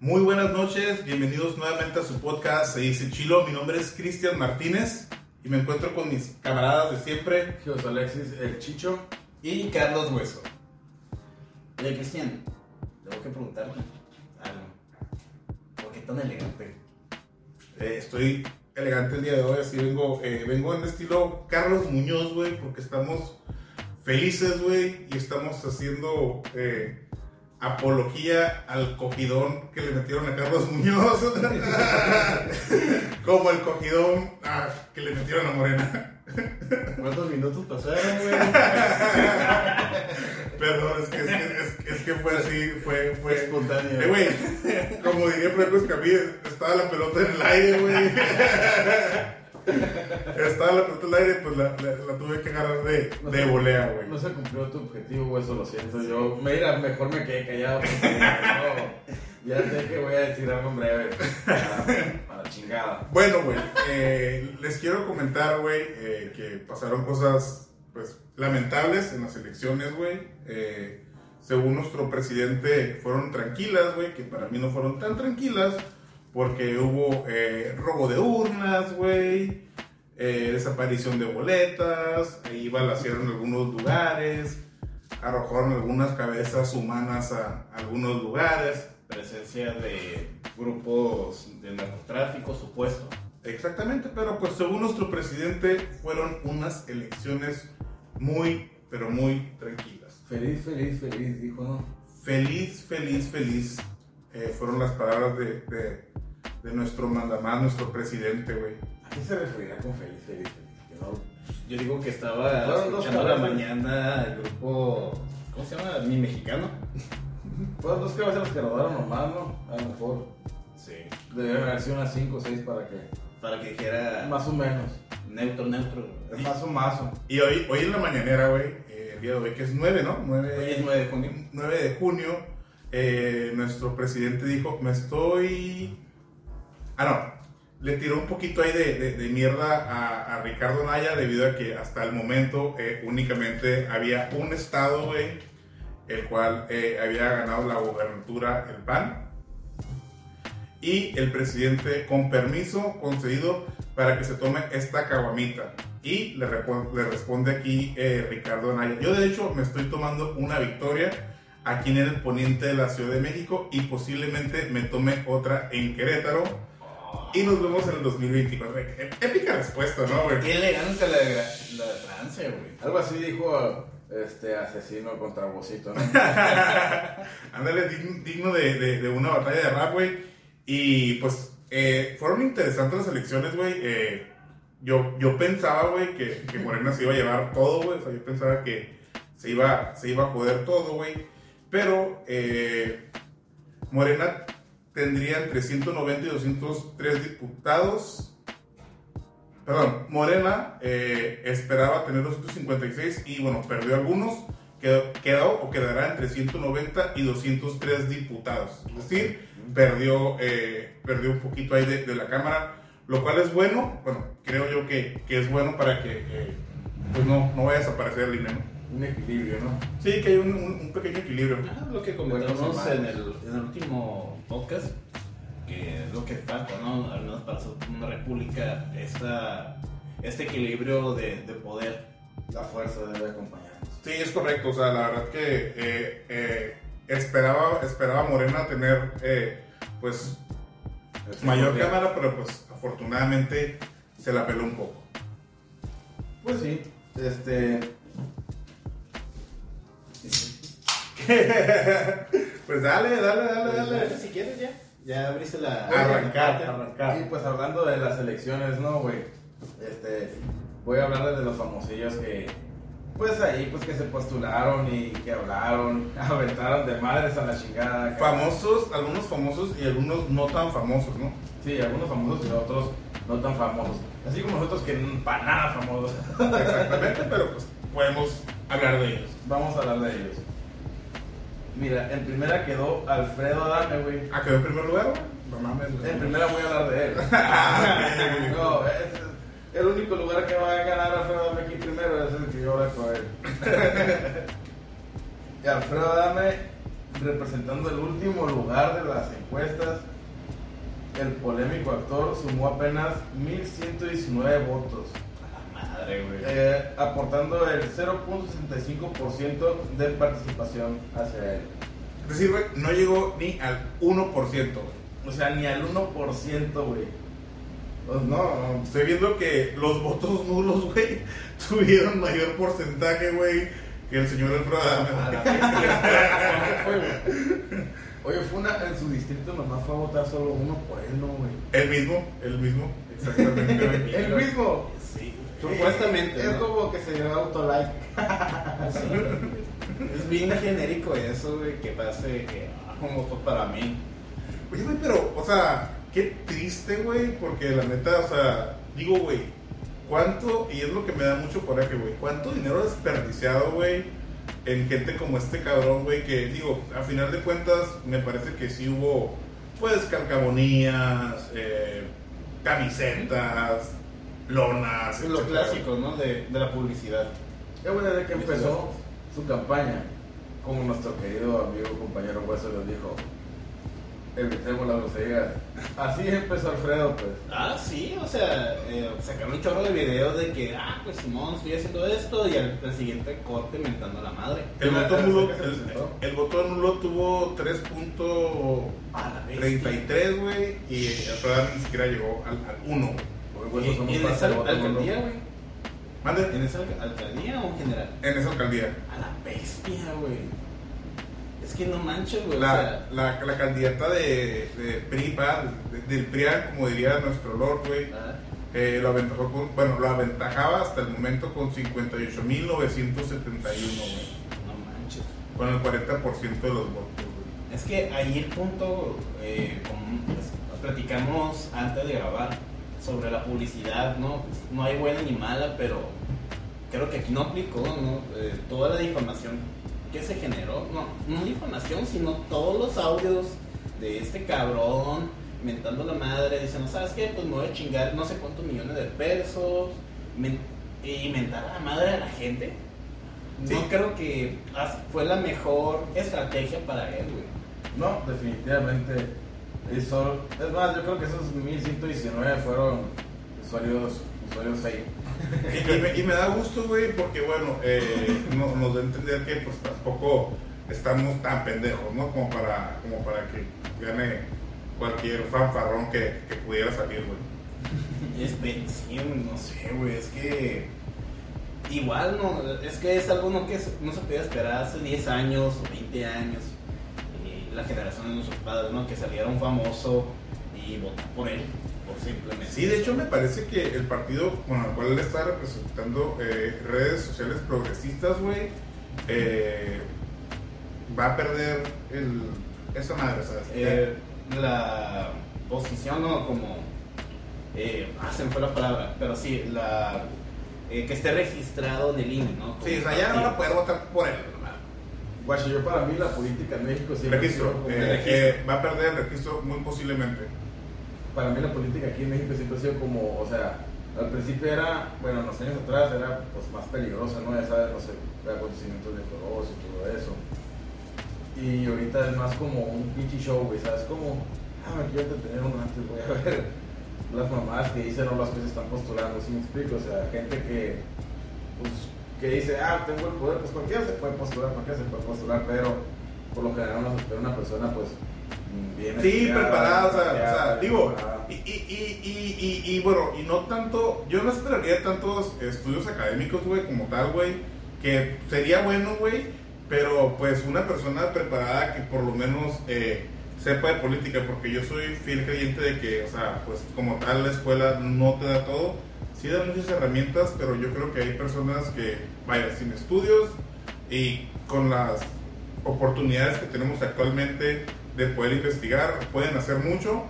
Muy buenas noches, bienvenidos nuevamente a su podcast Se dice Chilo. Mi nombre es Cristian Martínez y me encuentro con mis camaradas de siempre. José Alexis, el Chicho. Y Carlos Hueso. Oye, Cristian, tengo que preguntarte algo. ¿Por qué tan elegante? Eh, estoy elegante el día de hoy, así vengo, eh, vengo en estilo Carlos Muñoz, güey, porque estamos felices, güey, y estamos haciendo eh, apología al cogidón que le metieron a Carlos Muñoz, como el cogidón ah, que le metieron a Morena. ¿Cuántos minutos pasaron, güey? Perdón, es que, es, que, es, es que fue así, fue, fue Espontáneo. Eh, güey, como diría Franco Escamilla, estaba la pelota en el aire, güey. Estaba la pelota el aire, pues la, la, la tuve que agarrar de, de volea, güey. No se cumplió tu objetivo, güey, eso lo siento. Yo, mira, mejor me quedé callado porque no, ya sé que voy a decir algo en breve. Para, para chingada. Bueno, güey, eh, les quiero comentar, güey, eh, que pasaron cosas, pues, lamentables en las elecciones, güey. Eh, según nuestro presidente, fueron tranquilas, güey, que para mí no fueron tan tranquilas, porque hubo eh, robo de urnas, güey, eh, desaparición de boletas, ahí balacearon algunos lugares, arrojaron algunas cabezas humanas a algunos lugares. Presencia de grupos de narcotráfico supuesto. Exactamente, pero pues según nuestro presidente fueron unas elecciones muy, pero muy tranquilas. Feliz, feliz, feliz, dijo, ¿no? Feliz, feliz, feliz. eh, fueron las palabras de, de, de nuestro mandamás, nuestro presidente, güey. ¿A qué se referirá con feliz, feliz, no- Yo digo que estaba Fueron escuchando la mañana el grupo. ¿Cómo se llama? Mi mexicano. Fueron dos cabezas que rodaron nomás, ¿no? A lo mejor Sí. debieron haber sido unas 5 o 6 para que. Para que dijera Más o menos. neutro, neutro. Más o mazo. Y hoy, hoy en la mañanera, güey, eh, el día de hoy, que es 9, ¿no? 9, Hoy es 9 de junio. 9 de junio, eh, nuestro presidente dijo, me estoy... Ah, no, le tiró un poquito ahí de, de- de mierda a, a Ricardo Naya debido a que hasta el momento eh, únicamente había un estado, güey, el cual eh, había ganado la gobernatura el PAN. Y el presidente, con permiso concedido para que se tome esta caguamita. Y le, le responde aquí eh, Ricardo Anaya. Yo, de hecho, me estoy tomando una victoria aquí en el poniente de la Ciudad de México y posiblemente me tome otra en Querétaro. Y nos vemos en el 2024. É- Épica respuesta, ¿no, güey? Qué elegante la de, la de Francia, güey. Algo así dijo este asesino contra Bocito, ¿no? Ándale, digno, de, de- de una batalla de rap, güey. Y pues eh, fueron interesantes las elecciones, güey. Eh, yo, yo pensaba, güey, que, que Morena se iba a llevar todo, güey. O sea, yo pensaba que se iba, se iba a joder todo, güey. Pero eh, Morena tendría entre 190 y 203 diputados. Perdón, Morena eh, esperaba tener 256 y bueno, perdió algunos. Quedó, quedó o quedará entre 190 y 203 diputados. Es decir, perdió, eh, perdió un poquito ahí de, de la Cámara, lo cual es bueno. Bueno, creo yo que, que es bueno para que eh, pues no, no vaya a desaparecer el INE, ¿no? Un equilibrio, ¿no? Sí, que hay un, un- un pequeño equilibrio. Ah, lo que comentamos en el, en el último podcast, que es lo que falta, ¿no? Al menos para una república, esta, este equilibrio de, de poder. La fuerza debe acompañarnos. Sí, es correcto. O sea, la verdad que eh, eh, esperaba, esperaba Morena tener eh, pues Este, mayor cámara, pero pues afortunadamente se la peló un poco. Pues sí, este. Pues dale, dale, dale, dale. Si quieres ya. Ya abriste la... Arrancar, Y arrancar. pues hablando de las elecciones, ¿no, güey? Este. Voy a hablarles de los famosillos que. Pues ahí, pues que se postularon y que hablaron, aventaron de madres a la chingada. Famosos, algunos famosos y algunos no tan famosos, ¿no? Sí, algunos famosos y otros no tan famosos. Así como nosotros que para nada famosos. Exactamente, pero pues podemos hablar de ellos. Vamos a hablar de ellos. Mira, en primera quedó Alfredo Adame, güey. ¿A quedó en primer lugar? güey? No mames. güey. En primera voy a hablar de él. ok. no, es el único lugar que va a ganar Alfredo Adame aquí primero es el que yo voy a coger. y Alfredo Adame representando el último lugar de las encuestas, el polémico actor sumó apenas 1.119 votos, madre, güey. eh, aportando el 0.65% de participación hacia él. Es decir, güey, no llegó ni al 1%. güey. O sea, ni al 1%, güey. Pues no, no. Estoy viendo que los votos nulos, güey, tuvieron mayor porcentaje, güey, que el señor Alfredo A Adame. Oye, fue una, en su distrito nomás fue a votar solo uno por él, ¿no, güey? El mismo, el mismo, exactamente. El mismo. Supuestamente. Es ¿no? como que se dio autolike. Sí. Es bien genérico eso, güey, que pase que ah, voto para mí. Oye, güey, pero, o sea, qué triste, güey, porque la neta, o sea, digo, güey, ¿cuánto, y es lo que me da mucho coraje, güey, cuánto dinero desperdiciado, güey, en gente como este cabrón, güey, que, digo, a final de cuentas, me parece que sí hubo, pues, calcamonías, eh, camisetas, lonas, Es lo clásico, ¿no? De, de la publicidad. Ya, güey, desde que empezó su campaña, como nuestro querido amigo, compañero Hueso les dijo, evitemos las groserías. Así empezó Alfredo, pues. Ah, sí, o sea, eh, sacaron un chorro de videos de que, ah, pues Simón, estoy haciendo esto, y al, al siguiente corte mentando a la madre. El tercera nulo, el, el voto nulo tuvo 3.33, A la bestia. güey, y Alfredo ni siquiera llegó al, al 1. Hoy, ¿Y, Hueso, somos en esa alcaldía, güey? Mande, ¿En esa alca- alcaldía o en general? en esa alcaldía. A la bestia, güey. Es que no manches, güey. o La, sea, la, la candidata de, de PRI, de- del PRIAN, como diría nuestro Lord, güey, ah, eh, lo aventajó con, bueno, lo aventajaba hasta el momento con 58.971, güey, no manches. con el 40% de los votos, güey. Es que ahí el punto, eh, como pues, platicamos antes de grabar sobre la publicidad, ¿no? No hay buena ni mala, pero creo que aquí no aplicó, ¿no? Eh, toda la difamación que se generó, no, no difamación, sino todos los audios de este cabrón mentando la madre, diciendo, ¿sabes qué? Pues me voy a chingar no sé cuántos millones de pesos, men- y mentar a la madre a la gente. Sí. No creo que fue la mejor estrategia para él, güey. No, definitivamente. Hizo, es más, yo creo que esos 1119 fueron usuarios, usuarios fake. Y, y me, y me da gusto, güey, porque bueno, eh, no- nos da a entender que pues tampoco estamos tan pendejos, ¿no? Como para, como para que gane cualquier fanfarrón que, que pudiera salir, güey. Es sí, no sé, güey, es que igual no, es que es algo no que se- no se podía esperar hace 10 años o 20 años. La de nuestros padres, ¿no? Que saliera un famoso y votar por él, por simplemente. Sí, de hecho me parece que el partido con el cual él está representando eh, redes sociales progresistas, güey, eh, va a perder el, esa madre, ¿sabes? Eh, la posición, ¿no? Como. Eh, ah, se me fue la palabra, pero sí, la. que esté registrado en el INE, ¿no? Como sí, o sea, ya no partido. va a poder votar por él, ¿no? Guacho, yo para mí la política en México registro. sido como- eh, registro. eh, va a perder el registro muy posiblemente. para mí la política aquí en México siempre ha sido como, o sea, al principio era, bueno, en los años atrás era pues más peligrosa, ¿no? Ya sabes, no sé, acontecimientos de toros y todo eso. Y ahorita es más como un pinche show, güey, ¿sabes? Como, ah, me quiero entretener un rato, voy a ver las mamás que dicen o las que se están postulando, ¿sí me explico? O sea, gente que, pues, que dice, ah, tengo el poder, pues cualquiera se puede postular, cualquiera se puede postular, pero por lo general una, pero una persona, pues, mm, bien Sí, preparada, o sea, o sea, estudiada, digo, preparada. y, y, y, y, y, y, bueno, y no tanto, yo no esperaría tantos estudios académicos, güey, como tal, güey, que sería bueno, güey, pero pues una persona preparada que por lo menos eh, sepa de política, porque yo soy fiel creyente de que, o sea, pues como tal la escuela no te da todo, sí da muchas herramientas, pero yo creo que hay personas que, vaya, sin estudios y con las oportunidades que tenemos actualmente de poder investigar, pueden hacer mucho.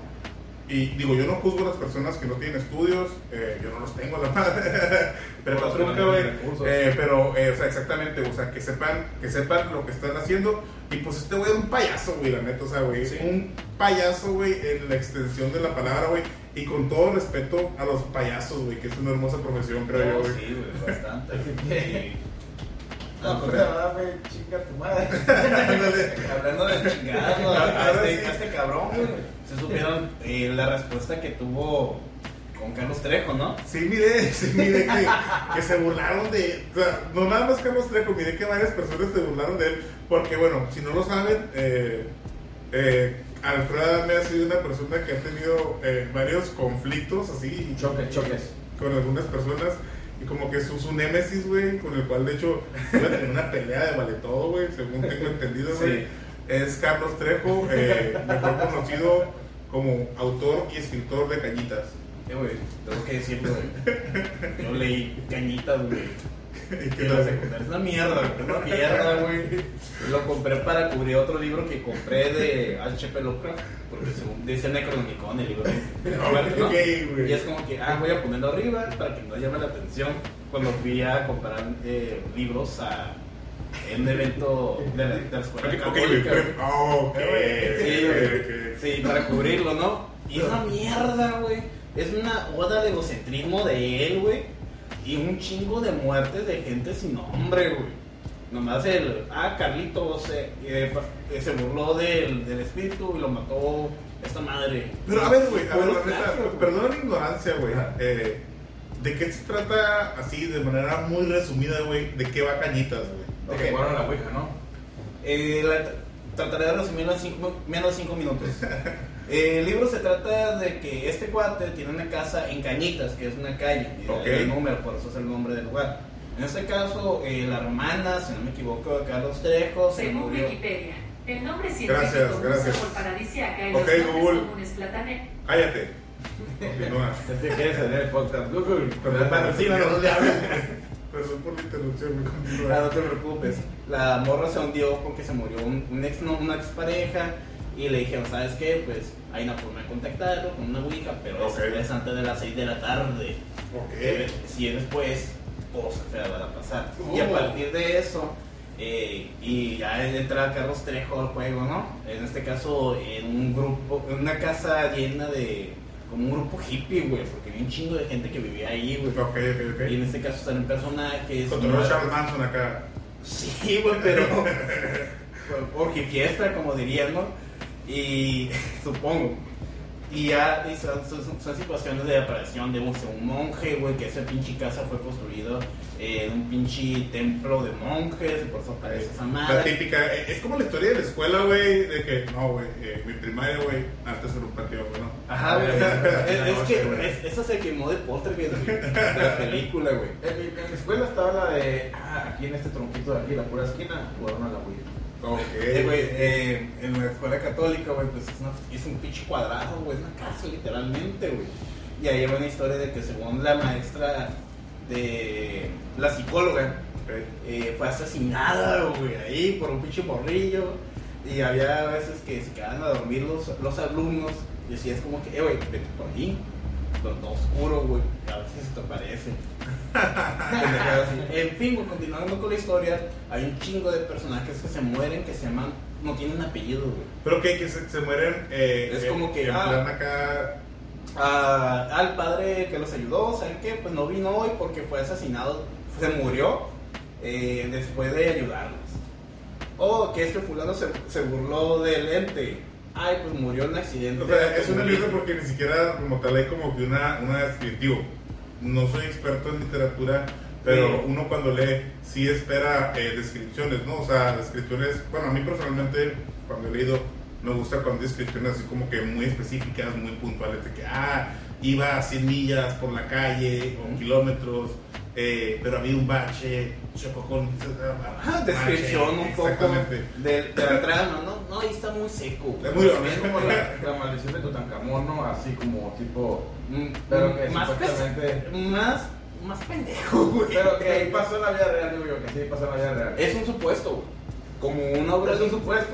Y digo, yo no juzgo a las personas que no tienen estudios, eh, yo no los tengo a la madre, pero pues, no nunca, recursos. Eh, pero, eh, o sea, exactamente, o sea, que sepan, que sepan lo que están haciendo. Y pues este güey es un payaso, güey, la neta, o sea, güey, Sí. un payaso, güey, en la extensión de la palabra, güey. Y con todo respeto a los payasos, güey, que es una hermosa profesión, creo yo, No, güey. sí, güey, bastante. No, pues chinga tu madre. Hablando de. Ah, a, este, este cabrón, güey. Se supieron eh, la respuesta que tuvo con Carlos Trejo, ¿no? Sí, miré, sí, miré que, que se burlaron de. O sea, no nada más Carlos Trejo, miré que varias personas se burlaron de él. Porque, bueno, si no lo saben, eh, eh, Alfredo Adame ha sido una persona que ha tenido eh, varios conflictos así. Choques, choques. Con algunas personas. Y como que su, su némesis, güey, con el cual de hecho iba a tener una pelea de vale todo, güey, según tengo entendido, güey. Sí. Es Carlos Trejo, eh, mejor conocido como autor y escritor de Cañitas. Eh, güey, tengo que decirlo, güey. Yo leí cañitas, güey. Que la secundaria es una mierda, una mierda, güey. Lo compré para cubrir otro libro que compré de H.P. Lovecraft. Porque según dice Necronomicon, el libro. ¿no? Ok, güey. Y es como que, ah, voy a ponerlo arriba para que no llame la atención. Cuando fui a comprar eh, libros a en un evento de la, de la escuela Ok, ok, católica, güey. güey. Oh, ok. Sí. Sí, para cubrirlo, ¿no? Y es una mierda, güey. Es una oda al egocentrismo de él, güey. Y un chingo de muertes de gente sin nombre, güey. Nomás el, ah, Carlitos eh, eh, se burló del, del espíritu y lo mató esta madre. Pero a ver, güey, a ver, la güey. perdona mi ignorancia, güey. Eh, ¿De qué se trata así, de manera muy resumida, güey? ¿De qué va Cañitas, güey? De Ok. que jugaron la Ouija, ¿no? Eh, la- trataré de resumirlo en cinco- menos de 5 minutos. Eh, el libro se trata de que este cuate tiene una casa en Cañitas, que es una calle, y Ok. el número, por eso es el nombre del lugar. En este caso, eh, la hermana, si no me equivoco, de Carlos Trejo, se Según murió. Wikipedia, el nombre científico Gracias, gracias. por paradisiaca y Ok, los Google. comunes platane. Cállate. Continúa. Este quiere salir el podcast. Google. Perdón, Patrocínanos, no le hables. Perdón por la interrupción. Ah, Continúa. no te preocupes. La morra se hundió porque se murió un, un ex, no, una expareja y le dijeron, ¿sabes qué? Pues hay una forma de contactarlo con una ouija, pero es- Ok. es antes de las 6 de la tarde. Eh, Ok. si es después, cosa fea va a pasar. Y a Oh. partir de eso, eh, y ya entra Carlos Trejo al juego, ¿no? En este caso, en un grupo, en una casa llena de, como un grupo hippie, güey, porque había un chingo de gente que vivía ahí, güey. Y en este caso salen personajes. Controló Charles Manson acá. Sí, güey, pero. Orgie fiesta, como dirían, ¿no? Y. supongo. Y ya y son, son- son situaciones de aparición de un, un monje, güey, que esa pinche casa fue construida en un pinche templo de monjes, y por eso aparece esa La madre. típica, eh, es como la historia de la escuela, güey, de que, no, güey, eh, mi primaria, güey, antes era un patio, güey, ¿no? Ajá, güey. Ah, Es, es que güey. es- eso se quemó de postre, güey, de la película, güey. En mi, en mi escuela estaba la de. Ah, aquí en este tronquito de aquí, la pura esquina, jugaron a la Ouija. Ok. Eh, eh, en la escuela católica, güey, pues es, una- un pinche cuadrado, güey, es una casa literalmente, güey. Y ahí hay una historia de que según la maestra de la psicóloga, eh, fue asesinada, güey, ahí por un pinche morrillo. Y había veces que se quedaban a dormir los, los alumnos y es como que, eh, güey, vete por ahí. Lo lo oscuro, güey, a ver si se te aparece. En fin, güey, continuando con la historia, hay un chingo de personajes que se mueren que se llaman, no tienen apellido, güey. Pero que, que se, se mueren. Eh, Es eh, como que, En ah. plan acá. Ah, al padre que los ayudó, ¿saben qué? Pues no vino hoy porque fue asesinado, se murió eh, después de ayudarlos. O que este fulano se, se burló del ente. Ay, pues murió en un accidente. O sea, es una lista porque ni siquiera como tal hay como que una, una descriptivo. No soy experto en literatura, pero Sí. uno cuando lee sí espera eh, descripciones, ¿no? O sea, descripciones, bueno, a mí personalmente cuando he leído me gusta cuando descripciones así como que muy específicas, muy puntuales, de que, ah, iba a 100 millas por la calle o kilómetros, eh, pero había un bache, chocó con... Descripción un poco Exactamente. de, de la trama, ¿no? No, ahí está muy seco. Es muy- También como la, la maldición de Tutankamón, ¿no? Así como tipo. Mm, Pero que más, supuestamente- más, más pendejo, güey. Pero que ahí pasó en la vida real, digo yo, que sí pasó en la vida real. Es un supuesto, güey. Como una obra un supuesto.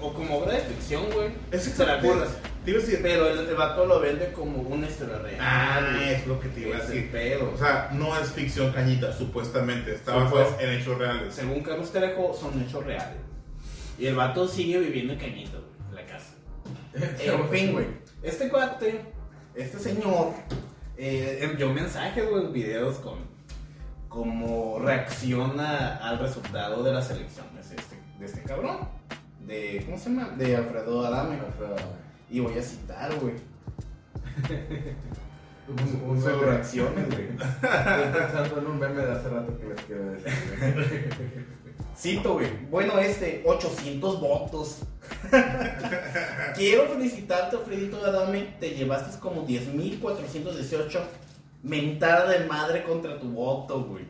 o como obra de ficción, güey. Es Se la exactamente- burlas. Te iba a decir, Pero el, el vato lo vende como una historia real. Ah, güey. es lo que te iba a decir. pedo. O sea, no es ficción cañita, supuestamente. Está basado Supuesto. en hechos reales. Según Carlos Trejo, son hechos reales. Y el vato sigue viviendo en Cañita, güey, en la casa. En fin, güey. Este cuate, este señor, eh, envió mensajes, güey, videos con, como reacciona al resultado de las elecciones este, de este cabrón. De, ¿cómo se llama? De Alfredo Adame. Y voy a citar, güey. Meme. reacciones, güey. Estoy pensando en un meme de hace rato que les quiero decir. Cito, güey. Bueno, este, 800 votos. Quiero felicitarte, Alfredito Adame. Te llevaste como 10.418 mentada de madre contra tu voto, güey.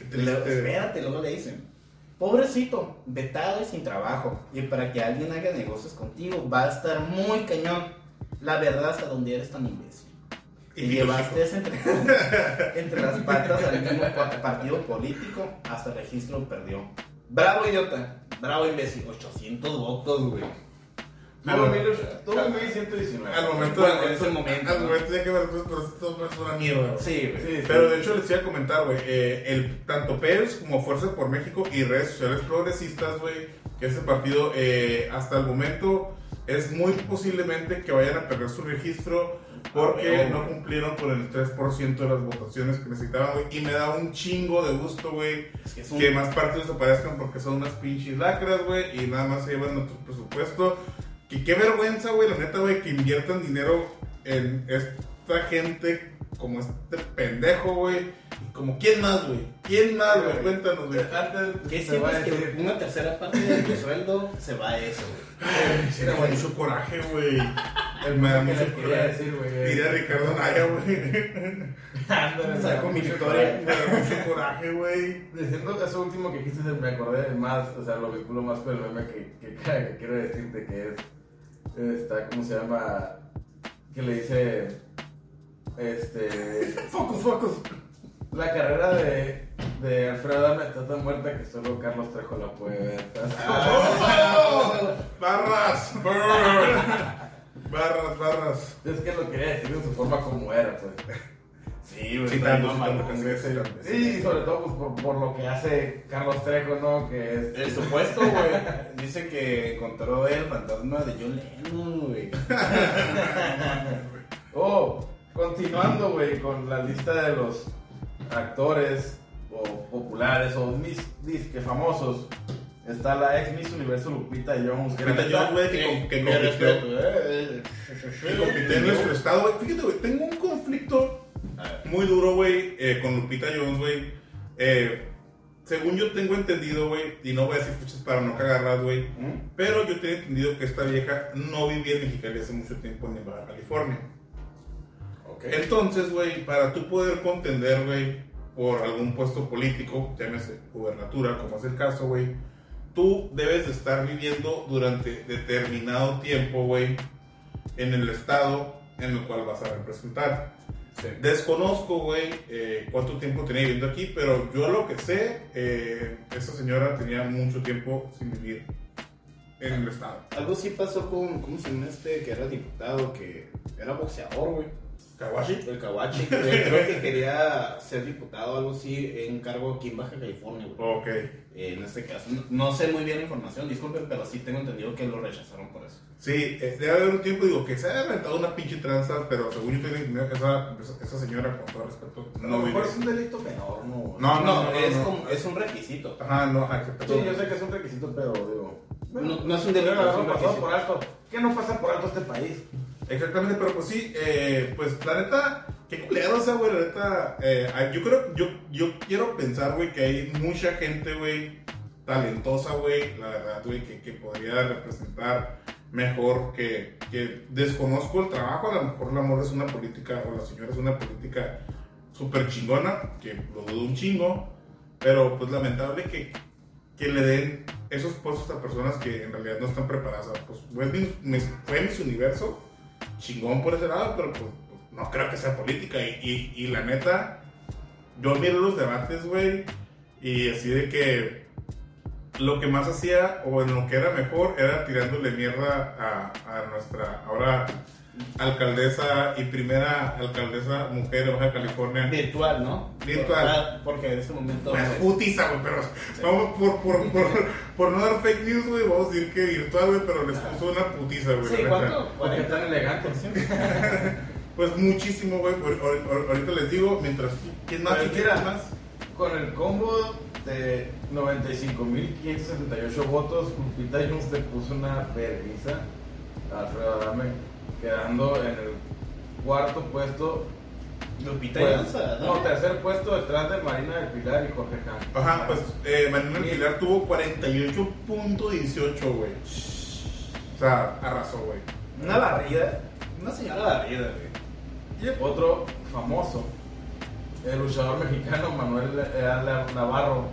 Espérate, luego le dicen. Pobrecito, vetado y sin trabajo. Y para que alguien haga negocios contigo va a estar muy cañón. La verdad, hasta donde eres tan imbécil. Y llevaste entre, entre las patas al mismo pa- partido político, hasta el registro perdió. Bravo, idiota. Bravo, imbécil. 800 votos, güey. Tuvo mil- tuvo 1119. Al momento, Bueno, al- en ese momento, Al momento ya que me pero esto es una mierda, güey. Sí, güey. Sí, sí. Pero de hecho les iba a comentar, güey, eh, el, tanto Pérez como Fuerza por México y redes sociales progresistas, güey, que ese partido eh, hasta el momento es muy posiblemente que vayan a perder su registro porque Ah, no cumplieron con el 3% de las votaciones que necesitaban, güey. Y me da un chingo de gusto, güey, Es que un- que más partidos aparezcan porque son unas pinches lacras, güey, y nada más se llevan nuestro presupuesto. Que qué vergüenza, güey, la neta, güey, que inviertan dinero en esta gente como este pendejo, güey. Y como, ¿quién más, güey? ¿Quién más, güey? Cuéntanos, güey. ¿Qué se va a sientes que decir. una tercera parte de tu sueldo se va a eso, güey? Me da mucho coraje, güey. Me da mucho coraje. Diría Ricardo Naya, güey. Saco mi victoria. Me da mucho coraje, güey. Diciendo eso último que dijiste, me acordé de más, o sea, lo vinculo más con el meme que, que, que quiero decirte que es, está, ¿cómo se llama? Que le dice, este, Focus, focus. la carrera de, de Alfredo Adame está tan muerta que solo Carlos Trejo la puede ver. ¡Oh! Barras. Barras, barras. Es que lo quería decir de su forma como era, pues. Sí, güey. Sí, tanto, tanto, con sí, ese- sí, Sí, y sobre todo pues, por, por lo que hace Carlos Trejo, ¿no? Que es... El supuesto, güey. Dice que encontró el fantasma de John Lennon, güey. Oh, continuando, güey, con la lista de los actores o populares o mis disque famosos. Está la ex Miss Universo Lupita Jones. que Lupita Jones, güey, que, que Mi compitió. respeto, eh. que compitió en nuestro estado, güey. Fíjate, güey, tengo un conflicto muy duro, güey, eh, con Lupita Jones, güey. Eh, según yo tengo entendido, güey, y no voy a decir fechas para no cagarlas, güey, ¿Mm? pero yo tengo entendido que esta vieja no vivía en Mexicali hace mucho tiempo en Baja California. Ok. Entonces, güey, para tú poder contender, güey, por algún puesto político, llámese gubernatura, como es el caso, güey, tú debes de estar viviendo durante determinado tiempo, güey, en el estado en el cual vas a representar. Sí. Desconozco, güey, eh, cuánto tiempo tenía viviendo aquí, pero yo lo que sé, eh, esa señora tenía mucho tiempo sin vivir en el estado. Algo sí pasó con, ¿cómo se llama este? Que era diputado, que era boxeador, güey. ¿Kawashi? El Kawachi, que creo que quería ser diputado o algo así en cargo aquí en Baja California, güey. Ok. Eh, en este caso, no, no sé muy bien la información, disculpen, pero sí tengo entendido que lo rechazaron por eso. Sí, eh, debe haber un tiempo, digo, que se ha inventado una pinche tranza, pero según yo tengo entendido que esa, esa, señora, con todo respeto, no vive. es un delito menor, ¿no? No, No, no, no, es, no. como- es un requisito. Ajá, no, ajá, exacto. Sí, yo sé que es un requisito, pero digo... No- no es un delito, pero es un pasado requisito. por alto. ¿Qué no pasa por alto este país? Exactamente, pero pues sí, eh, pues la neta, qué culero, o sea, güey, la neta, eh, yo creo, yo, yo quiero pensar, güey, que hay mucha gente, güey, talentosa, güey, la verdad, güey, que, podría representar mejor, que, que desconozco el trabajo, a lo mejor la amor es una política, o la señora es una política súper chingona, que lo dudo un chingo, pero pues lamentable que, que le den esos puestos a personas que en realidad no están preparadas. Pues fue mi, fue Miss Universo, chingón por ese lado, pero pues, no creo que sea política. Y la neta, yo miro los debates, güey, y así de que lo que más hacía, o en lo que era mejor, era tirándole mierda a, a nuestra ahora alcaldesa y primera alcaldesa mujer de Baja California. Virtual, ¿no? Virtual. Ah, Porque en este momento. Pues putiza, güey, pero vamos por, por, por, por no dar fake news, güey, vamos a decir que virtual, güey, pero les puso una putiza, güey. Sí. ¿cuánto? ¿Por qué 40. tan elegante? Pues muchísimo, güey. Ahor- ahor- ahor- Ahorita les digo, mientras tú. ¿Quién más? ¿Quién mira. más? Con el combo de 95.578 votos, Lupita Jones le puso una vergüenza Alfredo Adame, quedando en el cuarto puesto. Lupita pues, no, tercer puesto detrás de Marina del Pilar y Jorge Khan. Ajá, pues eh, Manuel Pilar tuvo 48.18, güey. O sea, arrasó, güey. Una barrida. Una señora barrida, güey. Y otro famoso, el luchador mexicano Manuel Leal Navarro,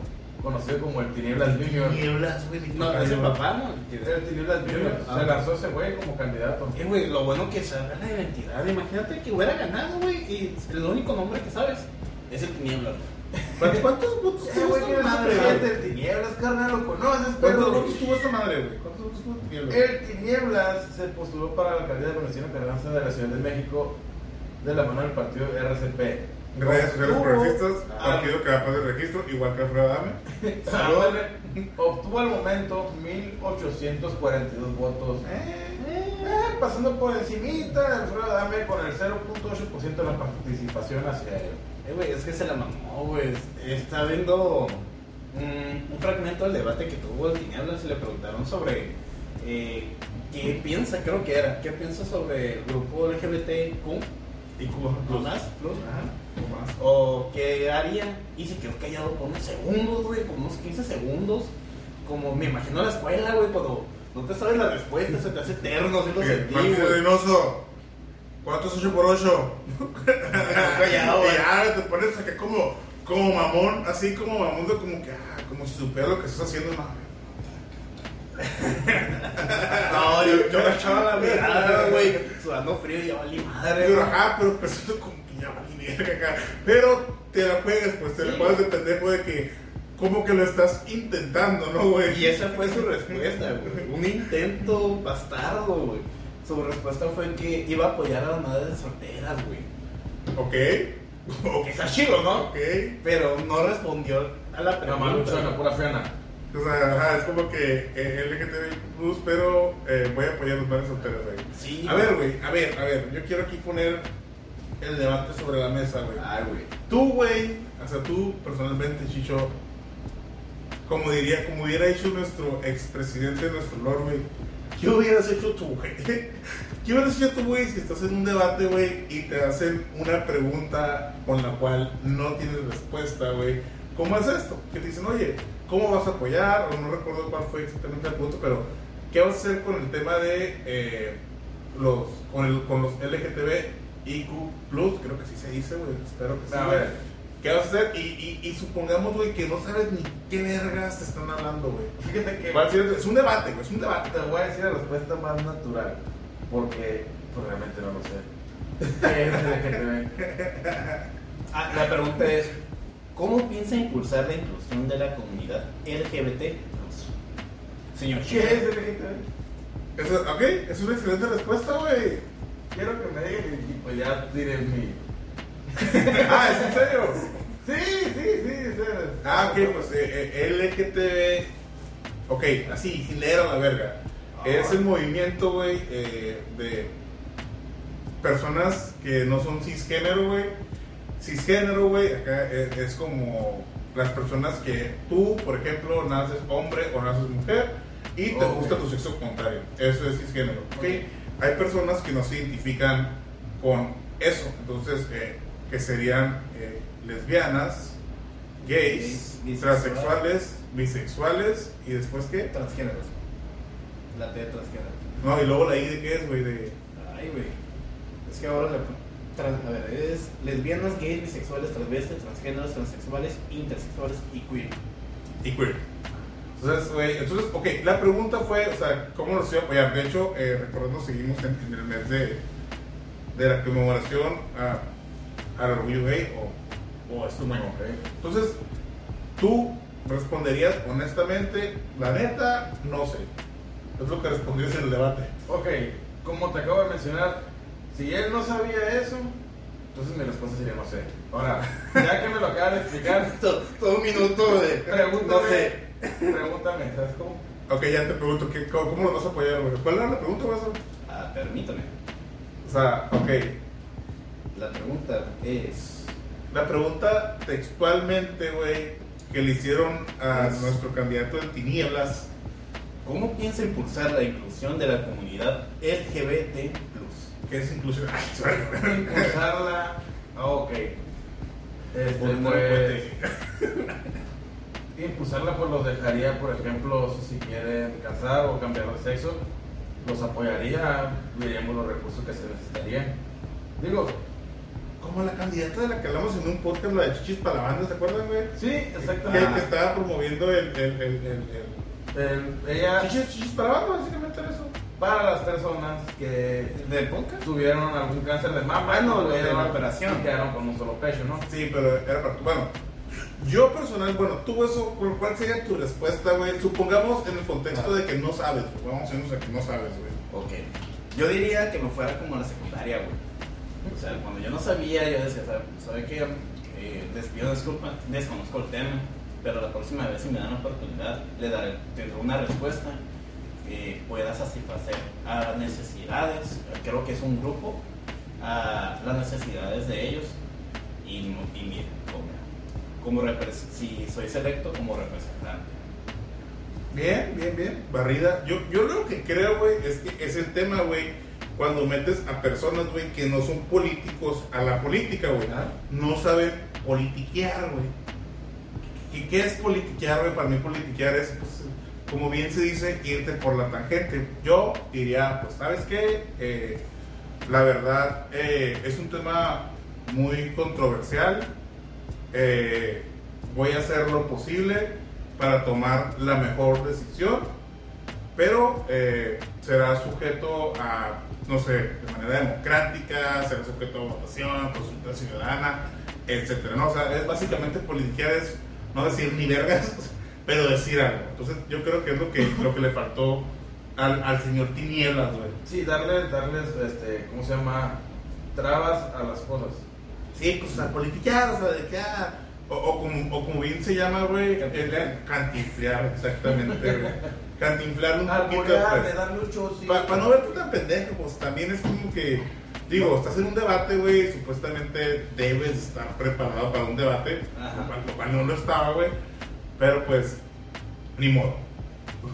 conocido como el Tinieblas Junior. Nieblas, güey. No, es el papá, ¿no? El Tinieblas Junior. Se lanzó ese güey como candidato. Eh, güey, lo bueno que sabe la identidad. Imagínate que hubiera ganado, güey, y el único nombre que sabes es el Tinieblas. ¿Cuántos- ¿Cuántos votos tuvo esta madre, el Tinieblas, carnal, lo conoces, ¿Cuántos votos tuvo esta madre, güey? ¿Cuántos votos tuvo Nieblas? El Tinieblas se postuló para la alcaldía de Venezuela Carranza de la Ciudad de México de la mano del partido RCP. Redes sociales progresistas, Ah, partido que va a pasar de registro, igual que Alfredo Adame. Ándale. Obtuvo al momento 1842 votos. Eh, pasando por encimita Alfredo Adame con el 0.8% de la participación hacia él. Eh, güey, es que se la mamó, güey. Está viendo un, un fragmento del debate que tuvo el Tinieblas y le preguntaron sobre eh, qué piensa, creo que era, qué piensa sobre el grupo LGBTQ Y Cuba. ¿no más, plus, O más. o qué haría. Y se quedó callado por unos segundos, güey, como unos 15 segundos. Como me imagino la escuela, güey, cuando no te sabes la respuesta, se te hace eterno, así lo sentí, güey. ¿cuánto es 8 por 8? Callado, güey. ya te pones acá como, como mamón, así como mamón, de como que, ah, como si supiera lo que estás haciendo, no. No, yo, yo me echaba la mirada, güey, sudando frío y ya valí madre, Pero, güey. ajá, pero pensando como que ya acá. Pero te la juegas, pues te la Sí. juegas de pendejo de que, como que lo estás intentando, ¿no, güey? Y esa fue su respuesta, güey. Un intento bastardo, güey. Su respuesta fue que iba a apoyar a las madres solteras, güey. Ok. Ok. Está chido, ¿no? Ok. Pero no respondió a la La pregunta. maluchona, pura fiana. O sea, ajá, es como que eh, LGTB plus, pero eh, voy a apoyar a los madres solteras, güey. Sí. A ver, güey, a ver, a ver, yo quiero aquí poner el debate sobre la mesa, güey. Ay, güey. Tú, güey, o sea, tú personalmente, Chicho, como diría, como hubiera hecho nuestro expresidente, nuestro Lord, güey, ¿qué hubieras hecho tú, güey? ¿Qué hubieras hecho tú, güey, si estás en un debate, güey, y te hacen una pregunta con la cual no tienes respuesta, güey? ¿Cómo es esto? Que te dicen, oye, ¿cómo vas a apoyar? O no recuerdo cuál fue exactamente el punto, pero ¿qué vas a hacer con el tema de eh, los, con, el, con los LGTB IQ Plus? Creo que sí se dice, güey, espero que sí. A ver. ¿Qué vas a hacer? Y, y, y supongamos, güey, que no sabes ni qué vergas te están hablando, güey. Fíjate que. Es un debate, güey, es un debate. te voy a decir la respuesta más natural. Porque pues, realmente no lo sé. ¿Qué es LGTB? Ah, la pregunta es: ¿Cómo piensa impulsar la inclusión de la comunidad LGBT? Señor ¿Qué es LGTB? Eso, ok, es una excelente respuesta, güey. Quiero que me digan y pues ya diré mi. Ah, ¿es en serio? Sí, sí, sí, en serio. Ah, ok, pues eh, eh, LGTB. Ok, así, sin leer a la verga. Es el movimiento, güey, eh, de personas que no son cisgénero, güey. Cisgénero, güey, acá es, es como las personas que tú, por ejemplo, naces hombre o naces mujer y te gusta tu sexo contrario. Eso es cisgénero, ¿ok? Ok. Hay personas que no se identifican con eso, entonces, eh, que serían eh, lesbianas, gays, transexuales, bisexuales y después qué? Transgéneros. La T de transgénero. No, y luego la I de qué es, güey, de... Ay, güey. Es que ahora trans- a ver, es lesbianas, gays, bisexuales, transvestis, transgéneros, transexuales, intersexuales y queer. y queer. Entonces, güey, entonces, ok, la pregunta fue, o sea, ¿cómo nos iba a apoyar? De hecho, eh, recordando, seguimos en, en el mes de, de la conmemoración a, al orgullo gay o, o esto mismo. Ok. Entonces, tú responderías honestamente, la neta, no sé. Es lo que respondrías en el debate. Ok, como te acabo de mencionar, si él no sabía eso, entonces mi respuesta sería no sé. Ahora, ya que me lo acabas de explicar, Todo, todo un minuto de. pregúntame, No sé. Pregúntame, ¿sabes cómo? Ok, ya te pregunto, ¿qué, cómo, cómo nos vas a apoyar, güey? ¿Cuál era la pregunta, güey? Ah, permítame. O sea, ok. la pregunta es... La pregunta textualmente, güey, que le hicieron a Es- nuestro candidato de tinieblas. ¿Cómo piensa impulsar la inclusión de la comunidad LGBT+. que es inclusión. Impulsarla. Ah, ok. Este, pues. impulsarla pues los dejaría, por ejemplo, si quieren casar o cambiar de sexo, los apoyaría, veríamos los recursos que se necesitarían. Digo, Como la candidata de la que hablamos en un podcast, la de Chichis para la banda, ¿se acuerdan, güey? sí, Que, exactamente. que estaba promoviendo el. el, el, el, El- el- ella, Chichis, chichis para la banda, básicamente era eso. para las personas que ¿Del podcast? tuvieron algún cáncer de mama, Ah, no, tuvieron de la una operación. y quedaron con un solo pecho, ¿no? Sí, pero era para. Bueno, yo personal, bueno, tú eso, ¿cuál sería tu respuesta, güey? Supongamos en el contexto de que no sabes, güey. Vamos a irnos a que no sabes, güey. Ok. Yo diría que me fuera como a la secundaria, güey. O sea, cuando yo no sabía, yo decía, ¿sabe, ¿sabe qué? Eh, les pido disculpas, desconozco el tema, pero la próxima vez si me dan la oportunidad, le daré tendré una respuesta que pueda satisfacer a las necesidades, creo que es un grupo, a las necesidades de ellos y, y miren, como, si soy selecto como representante. Bien, bien, bien. Barrida. Yo, yo lo que creo, güey, es que es el tema, güey, cuando metes a personas, güey, que no son políticos a la política, güey. Ah. No saben politiquear, güey. ¿Y qué es politiquear, güey? Para mí politiquear es, pues, como bien se dice, irte por la tangente. Yo diría, pues, ¿sabes qué? Eh, la verdad, eh, es un tema muy controversial. Eh, voy a hacer lo posible para tomar la mejor decisión, pero eh, será sujeto a, no sé, de manera democrática, será sujeto a votación, consulta ciudadana, etcétera. ¿no? O sea, es básicamente politiquear es no decir ni vergas, pero decir algo. Entonces, yo creo que es lo que, lo que le faltó al, al señor Tinieblas, güey. Sí, darles, darles, este, ¿cómo se llama? Trabas a las cosas. Sí, pues a politiquear, o sea, de que, ah, o, o como, o como bien se llama, güey, cantinflear, exactamente, güey. Cantinflar un poquito, pues. sí. Para no verte tan pendejo, pues también es como que, digo, estás en un debate, güey, supuestamente debes estar preparado para un debate, lo cual no lo estaba, güey, pero pues, ni modo.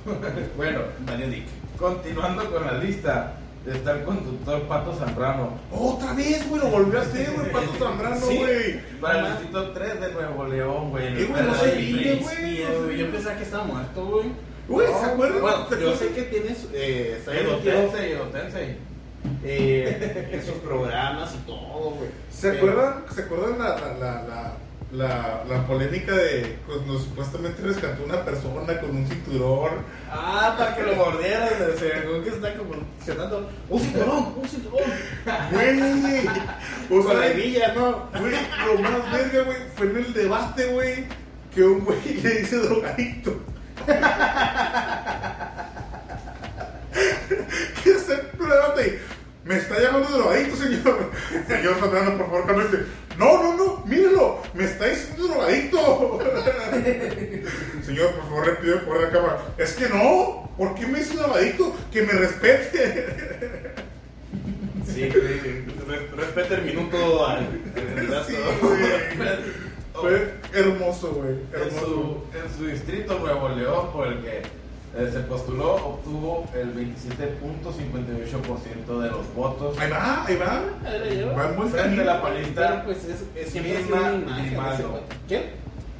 Bueno, Daniel Dick. continuando con la lista, está el conductor Pato Zambrano. Otra vez, güey, lo volvió a hacer, güey, Pato Zambrano, Sí. güey. Para el distrito 3 de Nuevo León, güey. Eh, güey, no se Blitz. güey. Yo pensaba que estaba muerto, güey. Güey, ¿se acuerdan? Bueno, ¿Se yo sé que tienes, eh, está en eh, en sus programas y todo, güey. ¿Se acuerdan, ¿se acuerdan la, la, la, la, la, polémica de cuando supuestamente rescató una persona con un cinturón? Ah, para que lo mordieran, según que está como cenando. ¡Un cinturón! ¡Un cinturón! Güey, o Con la sea, hebilla, ¿no? güey, lo más verga, güey, fue en el debate, güey, que un güey le dice drogadicto. ¿Qué es el debate? Me está llamando drogadicto, señor. Señor Zambrano, por favor, cálmese. No, no, no, mírelo, me está diciendo drogadicto. Señor, por favor, le pido por la cámara. Es que no, ¿por qué me dice drogadicto? Que me respete. Sí, sí, re- respeta el minuto al. Sí. Fue hermoso, güey. En su, en su distrito Nuevo León, por el que eh, se postuló, obtuvo el 27.58% de los votos. Ahí va, ahí va. Va buen Frente a la Pero pues es, es Mirna Grimaldo. ¿Quién?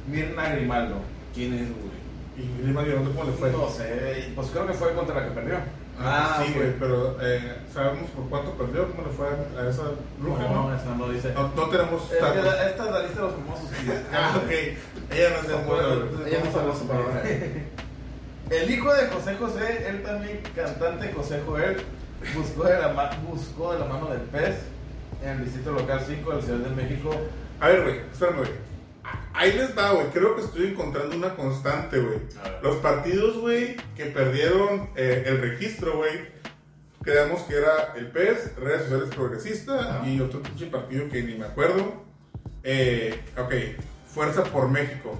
Mirna Grimaldo. ¿Quién es, güey? Y sé cómo le fue. No sé, pues creo que fue contra la que perdió. Ah, Ah, sí, güey, pero eh, ¿sabemos por cuánto perdió? ¿Cómo le fue a esa bruja? No, No, eso no dice. no, no tenemos Es que la- esta es la lista de los famosos. Ah, ok. Ella no es de Como el- güey. Ella no sabe su palabra. El hijo de José José, él también cantante José Joel, buscó de la, ma- buscó de la mano del pez en el distrito local 5 de la Ciudad de México. A ver, güey, espérame, güey. Ahí les va, güey. Creo que estoy encontrando una constante, güey. Los partidos, güey, que perdieron eh, el registro, güey. Creamos que era el PES, Redes Sociales Progresista Ajá. y otro pinche partido que ni me acuerdo. Eh, ok, Fuerza por México.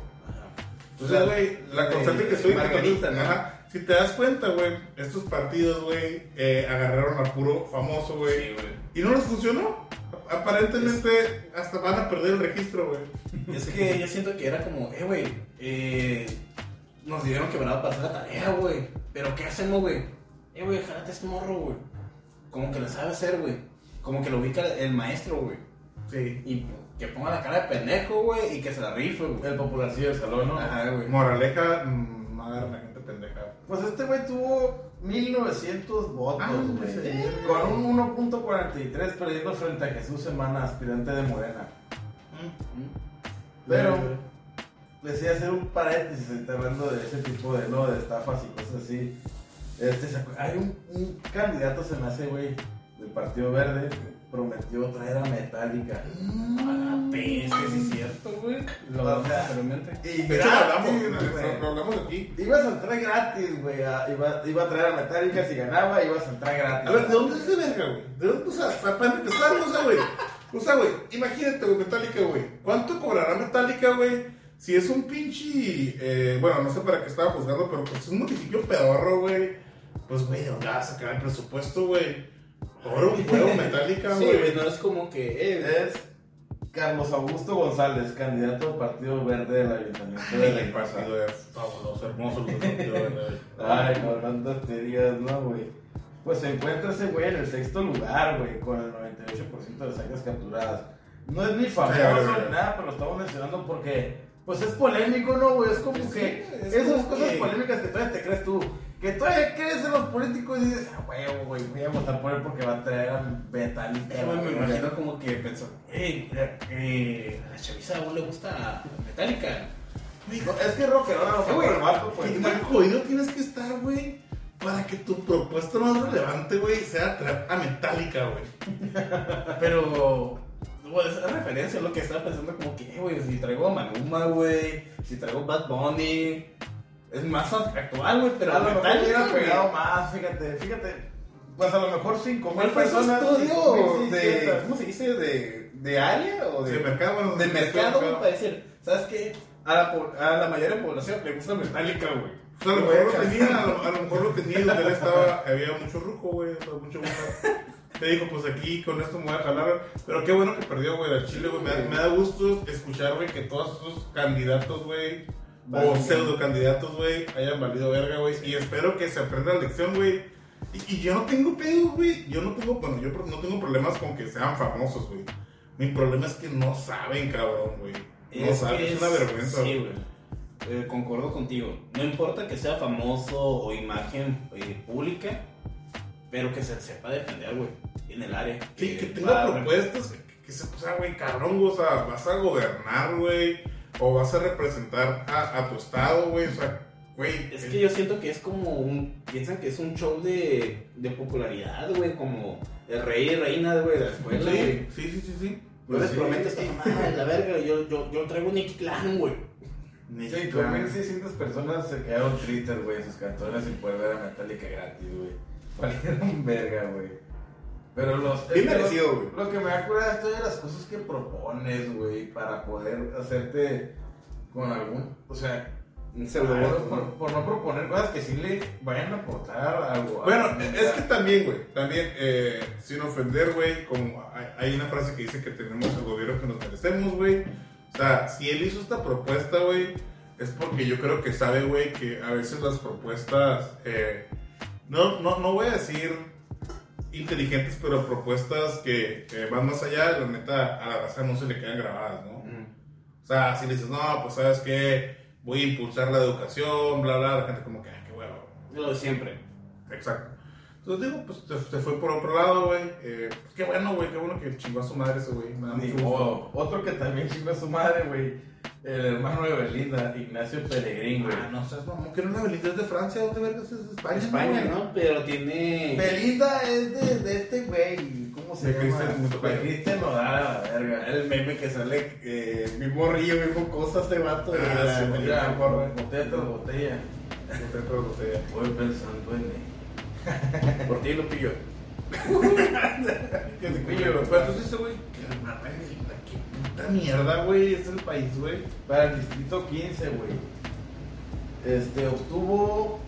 Entonces, güey, la de constante que estoy Margarita, ¿no? Ajá. Si te das cuenta, güey, estos partidos, güey, eh, agarraron a puro famoso, güey. Sí, güey. ¿Y no les funcionó? Aparentemente hasta van a perder el registro, güey. Es que yo siento que era como, eh, güey, eh, nos dijeron que van a pasar la tarea, güey. Pero ¿qué hacemos, güey? Eh, güey, jálate este morro, güey. Como que lo sabe hacer, güey. Como que lo ubica el maestro, güey. Sí. Y que ponga la cara de pendejo, güey, y que se la rife, güey. El popularcillo del salón, ¿no? Ajá, güey. Moraleja, mm, no agarren a la gente pendeja. Pues este güey tuvo 1900 votos, Ah, güey. Con un 1.43 perdiendo frente a Jesús Semana, aspirante de Morena. Pero decía hacer un paréntesis ahorita hablando de ese tipo de, ¿no? de estafas y cosas así. Este, ¿se acu- hay un, un candidato, se me hace, güey, del Partido Verde, prometió traer a Metallica. A la peste, sí es cierto, güey. Lo O hablamos sea. Y De hecho, lo hablamos, güey. lo hablamos aquí. Ibas a entrar gratis, güey. Iba, iba a traer a Metallica si ganaba, ibas a entrar gratis. A ver, ¿de dónde es ese verga, güey? ¿De dónde? O sea, para, empezar, o sea, güey. O sea, güey, imagínate, güey, Metallica, güey. ¿Cuánto cobrará Metallica, güey? Si es un pinche. eh, bueno, no sé para qué estaba juzgando, pero pues es un municipio pedorro, güey. Pues, güey, ¿de dónde va a sacar el presupuesto, güey? Ahora un juego Metallica, Sí, güey. güey, no es como que, eh, Es Carlos Augusto González, candidato al Partido Verde del Ayuntamiento de la el partido es fabuloso, hermoso. el partido, güey. Ay, no, tantas teorías, no, güey. Pues se encuentra ese güey en el sexto lugar, güey, con el 98% de las sacas capturadas. No es ni famoso Sí, güey, güey. ni nada, pero lo estamos mencionando porque, pues es polémico, ¿no, güey? Es como Sí, que es esas como cosas que- polémicas que todavía te crees tú. Que todavía crees en los políticos y dices, ah, huevo, güey, voy a votar por él porque va a traer a Metallica. Güey, me güey". imagino como que pensó, hey, eh, a la chaviza aún le gusta Metallica. No, es que rockero, no, güey, el pues. ¿Qué tan jodido tienes que estar, güey? Para que tu propuesta más relevante, güey, sea traer a Metallica, güey. Pero, güey, esa referencia es lo que estaba pensando como que, güey, si traigo a Maluma, güey, si traigo Bad Bunny, es más actual, güey, pero a lo mejor hubiera pegado más, fíjate, fíjate. Pues a lo mejor 5 ¿Cuál mil personas. estudio de, 5,600. ¿cómo se dice? De, de área o Sí, de, el mercado, bueno, de sí, mercado, güey, para decir, ¿sabes qué? A la, a la mayoría de la población le gusta Metallica, güey. O sea, a lo mejor lo tenía, a lo, a lo mejor lo tenía donde él estaba, había mucho ruco, güey, mucho. Te dijo, pues aquí con esto me voy a jalar. Pero qué bueno que perdió, güey, al Chile, güey. Me, da- me da gusto escuchar, güey, que todos esos candidatos, güey, o pseudo candidatos, güey, hayan valido verga, güey. Y espero que se aprenda la lección, güey. Y, y yo no tengo pedo, güey. Yo no tengo, bueno, yo no tengo problemas con que sean famosos, güey. Mi problema es que no saben, cabrón, güey. No saben, que es una vergüenza. Sí, güey. Eh, concuerdo contigo. No importa que sea famoso o imagen eh, pública, pero que se sepa defender, güey, en el área. Sí, que Eh, tenga propuestas, que, que- que se, o sea, güey, cabrón, güey, o sea, vas a gobernar, güey, o vas a representar a, a tu estado, güey, o sea, güey. Es que yo siento que es como un. Piensan que es un show de, de popularidad, güey, como el rey y reina, güey, de la escuela, güey. Sí, sí, sí, sí, sí. Yo les sí. prometo esta mamada de la verga, yo, yo, yo traigo un X-Clan, güey. Sí, con 1600 personas se quedaron tristes, güey, en sus cantones sin poder ver a Metallica gratis, güey. Valieron verga, güey. Pero los. Bien merecido, güey. Lo que me da cura es todas las cosas que propones, güey, para poder hacerte con algún. O sea, Un por, por- por no proponer cosas que sí le vayan a aportar algo. Bueno, a- es que también, güey, también, eh, sin ofender, güey, como hay, hay una frase que dice que tenemos el gobierno que nos merecemos, güey. O sea, si él hizo esta propuesta, güey, es porque yo creo que sabe, güey, que a veces las propuestas, eh, no, no, no voy a decir inteligentes, pero propuestas que, que van más allá, la neta, a la raza no se le quedan grabadas, ¿no? Mm. O sea, si le dices, no, pues sabes que voy a impulsar la educación, bla, bla, la gente como que, ah, qué huevo. Lo de siempre. Exacto. Entonces digo, pues se, se fue por otro lado, güey. Eh, pues qué bueno, güey, qué bueno que chingó a su madre ese güey. Me da mucho gusto. Otro que también chingó a su madre, güey. El hermano de Belinda, Ignacio Pellegrín, güey. Ah, no seas mamón, que no la Belinda es de Francia, ¿dónde vergas es de España? España? ¿no? Pero tiene. Belinda es de, de este güey. ¿Cómo se De llama? Cristian Cristian Nodal, la verga. El meme que sale, eh, mismo río, mismo cosa, este vato. de Ah, la sí. Ya, por botella tras botella. Botella tras botella. Voy pensando en él. Por ti lo pillo. Que se pillo, Pero entonces ese güey, que hermana Belinda, qué puta mierda, güey, es el país, güey. Para el distrito 15, güey. Este, obtuvo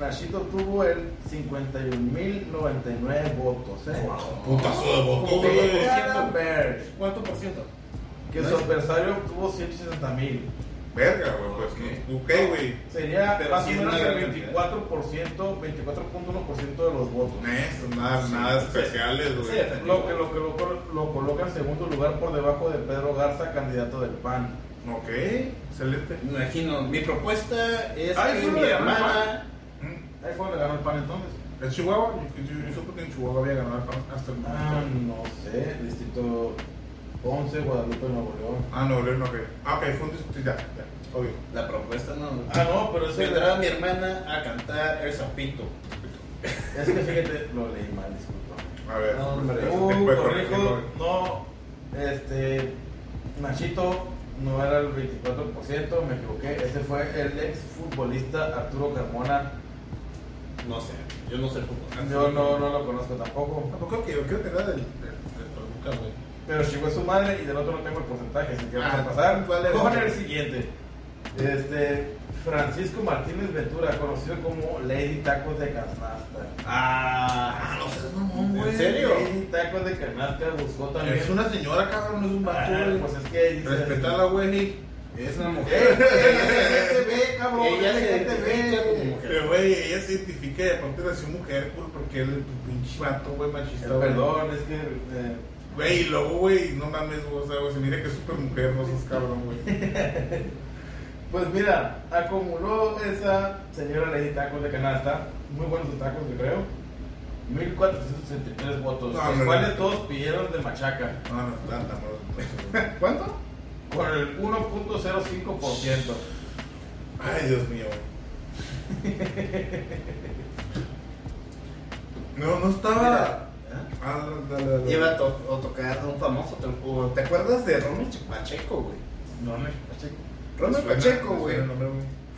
Nachito tuvo el 51.099 votos, ¿eh? Putazo de votos, ¿Cómo güey. ¿Cuánto por ciento? que su adversario obtuvo 160.000. Verga, güey, pues. Ok, güey. Sería Pero más o menos el gran 24%, 24.1% de los votos. Nada, nada especiales, Sí, güey. Lo que lo, que lo, col- lo coloca en segundo lugar por debajo de Pedro Garza, candidato del PAN. Ok, excelente. Me imagino, mi propuesta es Ay, que mi hermana. Mm. Ahí fue donde ganó el PAN entonces. ¿En Chihuahua? Yo, yo- yo supe que en Chihuahua había ganado el PAN hasta el Ah, momento. no sé, distrito 11, Guadalupe, Nuevo León. Ah, no, León, ok. Ah, ok, fue un ya, ya, obvio. La propuesta no. Ah, no, pero es que, Vendrá mi hermana a cantar el sapito. es que fíjate, lo leí mal, disculpa. A ver, No, hombre. te puede corrijo, no, este, Nachito no era el 24%, me equivoqué, ese fue el ex futbolista Arturo Carmona, No sé, yo no sé el fútbol. yo no, no lo conozco tampoco, Tampoco que yo creo que era del, del, del Toluca, güey. Pero llegó su madre y del otro no tengo el porcentaje, así que vamos Ah, a pasar vale, con vale. el siguiente. Este, Francisco Martínez Ventura, conocido como Lady Tacos de Canasta. Ah, no seas mamón, ¿En güey. serio? Lady Tacos de Canasta buscó también. Es una señora, cabrón, no es un vato, Ah, pues es que Respetala, güey. es una ¡Eh, mujer. Cabrón! Ella se LGTB. identifica como mujer. Pero, güey, ella se identifica y aparte nació mujer, güey, porque él, tu pinche vato, güey, machista. güey. Perdón, es que. Güey, y luego, güey, no mames, o sea, güey, se mira que es súper mujer, no seas cabrón, güey. pues mira, acumuló esa señora Lady Tacos de Canasta. Muy buenos tacos, yo creo. 1463 votos, No, los no, cuales no. todos pidieron de machaca, No, no, tanta. ¿Cuánto? con el 1.05%. Ay, Dios mío. No, no estaba. Mira, Ah, dale, dale, dale. Lleva a, to- a tocar a un famoso. ¿Te, o- ¿te acuerdas de Ronald Pacheco, güey? No, Pacheco. Suena, Pacheco, güey,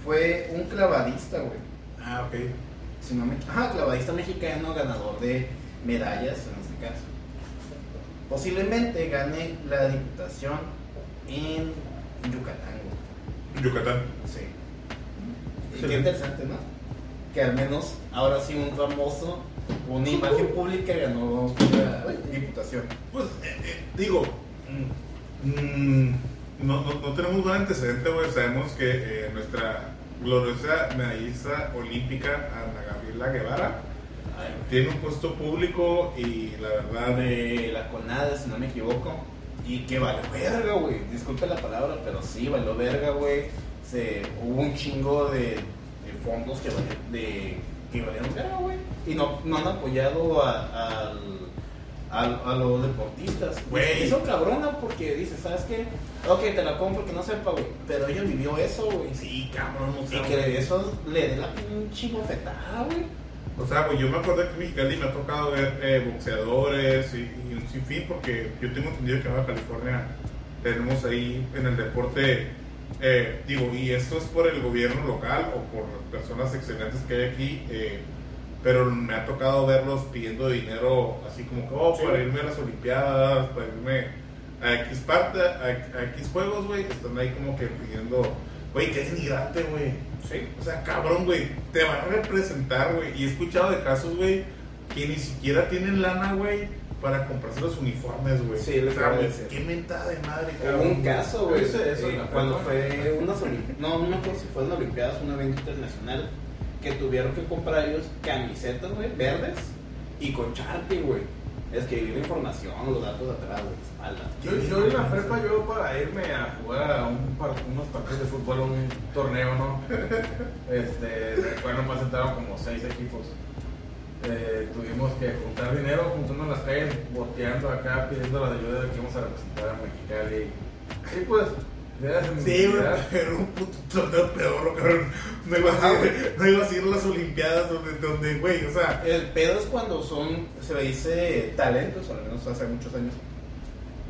fue un clavadista, güey. Ah, ok. Si no me... Ajá, clavadista mexicano, ganador de medallas en este caso. Posiblemente gane la diputación en Yucatán, güey. Yucatán. Sí. Y Sí. qué interesante, ¿no? Que al menos ahora sí un famoso, una imagen pública ganó la diputación. Pues, eh, eh, digo, mm, no, no, no tenemos buen antecedente, güey. Sabemos que eh, nuestra gloriosa medallista olímpica, Ana Gabriela Guevara, tiene un puesto público y la verdad. de la CONADE, si no me equivoco. Y que valió verga, güey. Disculpe la palabra, pero sí, valió verga, güey. Se, hubo un chingo de, de fondos que, de, que valieron verga, güey. Y no, no han apoyado a, al- a los deportistas. Güey. Eso cabrona porque dice, ¿sabes qué? Ok, te la compro que no sepa, güey. Pero ella vivió eso, güey. Sí, cabrón, o Y sea, que eso le dé la pinche bofetada, güey. O sea, güey, yo me acuerdo que en Mexicali me ha tocado ver eh, boxeadores y, y un sinfín, porque yo tengo entendido que en Nueva California tenemos ahí en el deporte, eh, digo, y esto es por el gobierno local o por personas excelentes que hay aquí, eh, pero me ha tocado verlos pidiendo dinero así como que, oh, para irme a las Olimpiadas, para irme a X parte, a, a X juegos, güey, están ahí como que pidiendo, güey, que denigrante, güey. Sí. O sea, cabrón, güey, te van a representar, güey. Y he escuchado de casos, güey, que ni siquiera tienen lana, güey, para comprarse los uniformes, güey. Sí, güey, decir. qué mentada de madre, cabrón. un caso, güey, eso, eh, la cuando fue unas Olimpiadas, no, no me acuerdo si fue en Olimpiadas, un evento internacional, que tuvieron que comprar ellos camisetas, güey, verdes y con Sharpie, güey. Escribir la información, los datos de atrás, de la espalda. Yo, yo en la prepa, yo para irme a jugar a un par- unos partidos de fútbol, un torneo, ¿no? Este, bueno, nomás entraron como seis equipos. Eh, tuvimos que juntar dinero, juntando en las calles, boteando acá, pidiendo la ayuda de que íbamos a representar a Mexicali. Y pues, Sí, güey, pero un puto torneo pedorro, cabrón. No ibas a ir, no ibas a ir a las Olimpiadas donde, donde, güey, o sea, El pedo es cuando son, se le dice talentos, o al menos hace muchos años.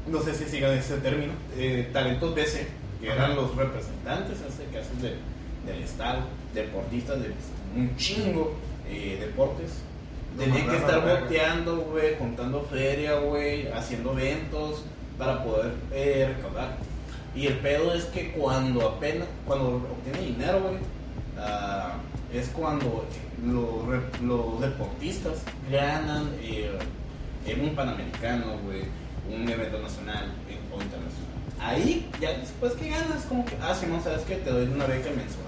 No sé si sigan ese término. eh, talentos BC, que Ajá. eran los representantes en este caso de- del Estado, deportistas de un chingo eh, deportes. Lo Tenían que estar boteando, güey, juntando feria, güey, haciendo eventos para poder eh, recaudar. Y el pedo es que cuando apenas, cuando obtiene dinero, güey, ah, es cuando los, deportistas ganan eh, en un panamericano, güey, un evento nacional eh, o internacional. Ahí, ya después que ganas, como que, ah, Simón, ¿sabes qué? Te doy una beca mensual.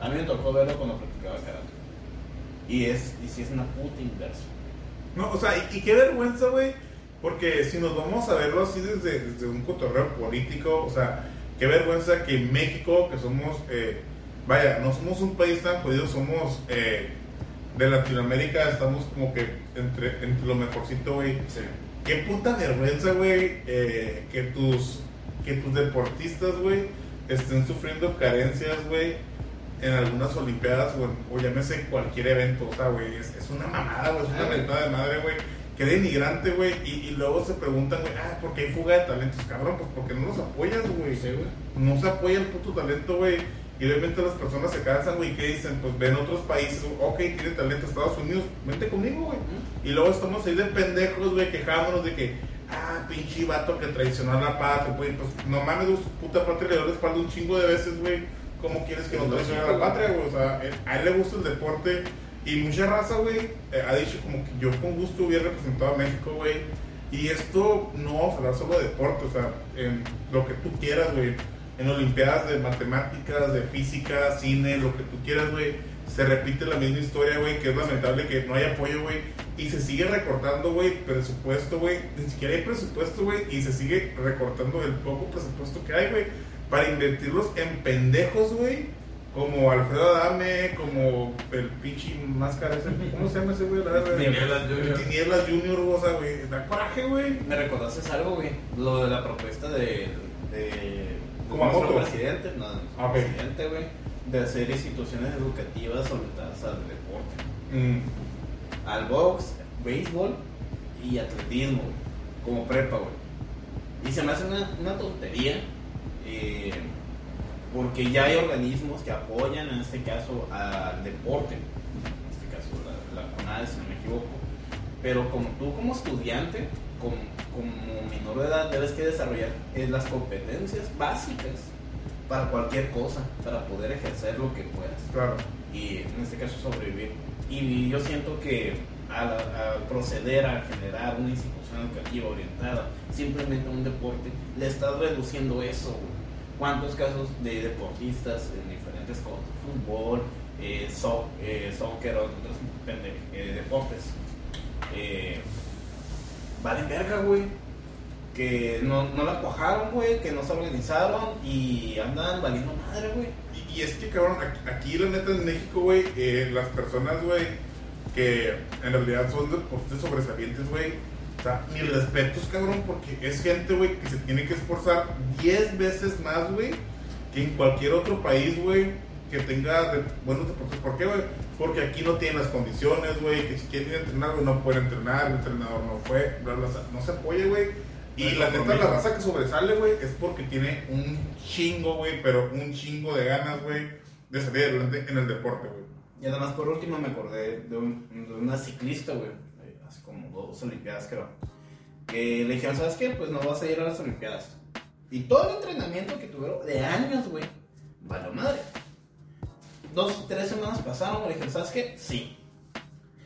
A mí me tocó verlo cuando practicaba karate. Y es, y si es una puta inversión. No, o sea, y, y qué vergüenza, güey. Porque si nos vamos a verlo así desde, desde un cotorreo político, o sea, qué vergüenza que México, que somos, eh, vaya, no somos un país tan jodido, somos eh, de Latinoamérica, estamos como que entre, entre lo mejorcito, güey. Qué puta vergüenza, güey, eh, que tus que tus deportistas, güey, estén sufriendo carencias, güey, en algunas olimpiadas o, o llámese cualquier evento, o sea, güey, es, es una mamada, güey, es una mentada de madre, güey. Qué denigrante, güey, y, y luego se preguntan, güey, ah, ¿por qué hay fuga de talentos? Cabrón, pues porque no los apoyas, güey. No se apoya el puto talento, güey. Y obviamente las personas se cansan, güey, que dicen, pues ven otros países, ok, tiene talento Estados Unidos, vente conmigo, güey. Y luego estamos ahí de pendejos, güey, quejándonos de que, ah, pinche vato que traicionó a la patria, güey. Pues no mames, su puta patria le dio la espalda un chingo de veces, güey. ¿Cómo quieres que no traicione a la patria, güey? O sea, eh, a él le gusta el deporte. Y mucha raza, güey, eh, ha dicho como que yo con gusto hubiera representado a México, güey. Y esto no vamos a hablar solo de deporte, o sea, en lo que tú quieras, güey. En Olimpiadas de matemáticas, de física, cine, lo que tú quieras, güey. Se repite la misma historia, güey, que es lamentable que no haya apoyo, güey. Y se sigue recortando, güey, presupuesto, güey. Ni siquiera hay presupuesto, güey. Y se sigue recortando el poco presupuesto que hay, güey. Para invertirlos en pendejos, güey. Como Alfredo Adame, como el pinche máscara ese. ¿Cómo se llama ese, güey? Tinieblas Junior. Tinieblas Junior, o sea, güey. Da coraje, güey. Me recordaste algo, güey. Lo de la propuesta de. de Como nuestro presidente, no, Ah, ok. presidente, güey. De hacer instituciones educativas orientadas al deporte. Mm. Al box, béisbol y atletismo, güey. Como prepa, güey. Y se me hace una, una tontería. Eh, porque ya hay organismos que apoyan, en este caso, al deporte. En este caso, la, la CONADE, si no me equivoco. Pero como tú como estudiante, como, como menor de edad, debes que desarrollar eh, las competencias básicas para cualquier cosa, para poder ejercer lo que puedas Claro. y en este caso sobrevivir. Y yo siento que al, al proceder a generar una institución educativa orientada simplemente a un deporte, le estás reduciendo eso. ¿Cuántos casos de deportistas en diferentes cosas? Fútbol, eh, so- eh, soccer otros eh, deportes. Eh, valen verga, güey. Que no, no la cuajaron, güey, que no se organizaron y andan valiendo madre, güey. Y, es que, cabrón, aquí, aquí, la neta en México, güey, eh, las personas, güey, que en realidad son deportistas sobresalientes, güey, o sea, mis respetos, cabrón, porque es gente, güey, que se tiene que esforzar 10 veces más, güey, que en cualquier otro país, güey, que tenga de- buenos deportes. ¿Por qué, güey? Porque aquí no tienen las condiciones, güey, que si quieren ir a entrenar, güey, no pueden entrenar, el entrenador no fue, bla, bla, bla, no se apoya, güey. Y No la neta, la raza que sobresale, güey, es porque tiene un chingo, güey, pero un chingo de ganas, güey, de salir adelante en el deporte, güey. Y además, por último, me acordé de, un- de una ciclista, güey, dos Olimpiadas, creo. Que le dijeron, ¿sabes qué? Pues no vas a ir a las Olimpiadas. Y todo el entrenamiento que tuvieron de años, güey, valió madre. Dos, tres semanas pasaron, le dijeron, ¿sabes qué? Sí.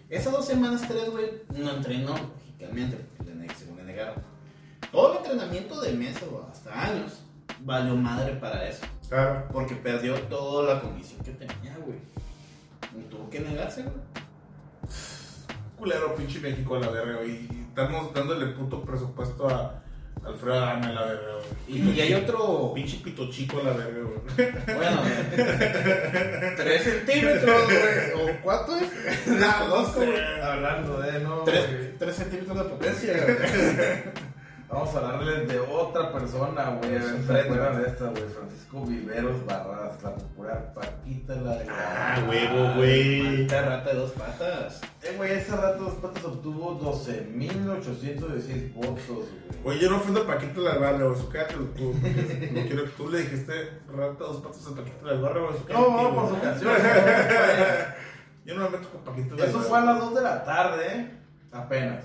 Esas dos semanas, tres, güey, no entrenó, lógicamente, porque le neg- según le negaron. Todo el entrenamiento de meses o hasta años valió madre para eso. Claro. Porque perdió toda la condición que tenía, güey. Y tuvo que negarse, güey. Culero, pinche México a la verga, güey. Y estamos dándole puto presupuesto a Alfredo Adame a la verga, güey. Y, y hay otro. Pinche pito chico a la verga, güey. Bueno, tres centímetros, güey. ¿O cuánto es? Desconozco, güey. Hablando de, ¿no? Tres, centímetros de potencia, güey. Vamos a hablarles de otra persona, güey. Es un ¿Se reto. acuerdan de esta, güey? Francisco Viveros Barras, la popular Paquita la de Ah, huevo, güey. Maldita rata de dos patas. Eh, güey, ese rato dos patas obtuvo 12.816 votos, güey. Oye, yo no ofendo a Paquito la barra, güey. Eso quédatelo tú. No quiero que tú le dijiste rata dos patas a Paquito la barra, güey. Eso No, no, por güey. su canción. güey. Yo no me meto con Paquito la Eso barra. fue a las 2 de la tarde, ¿eh? Apenas.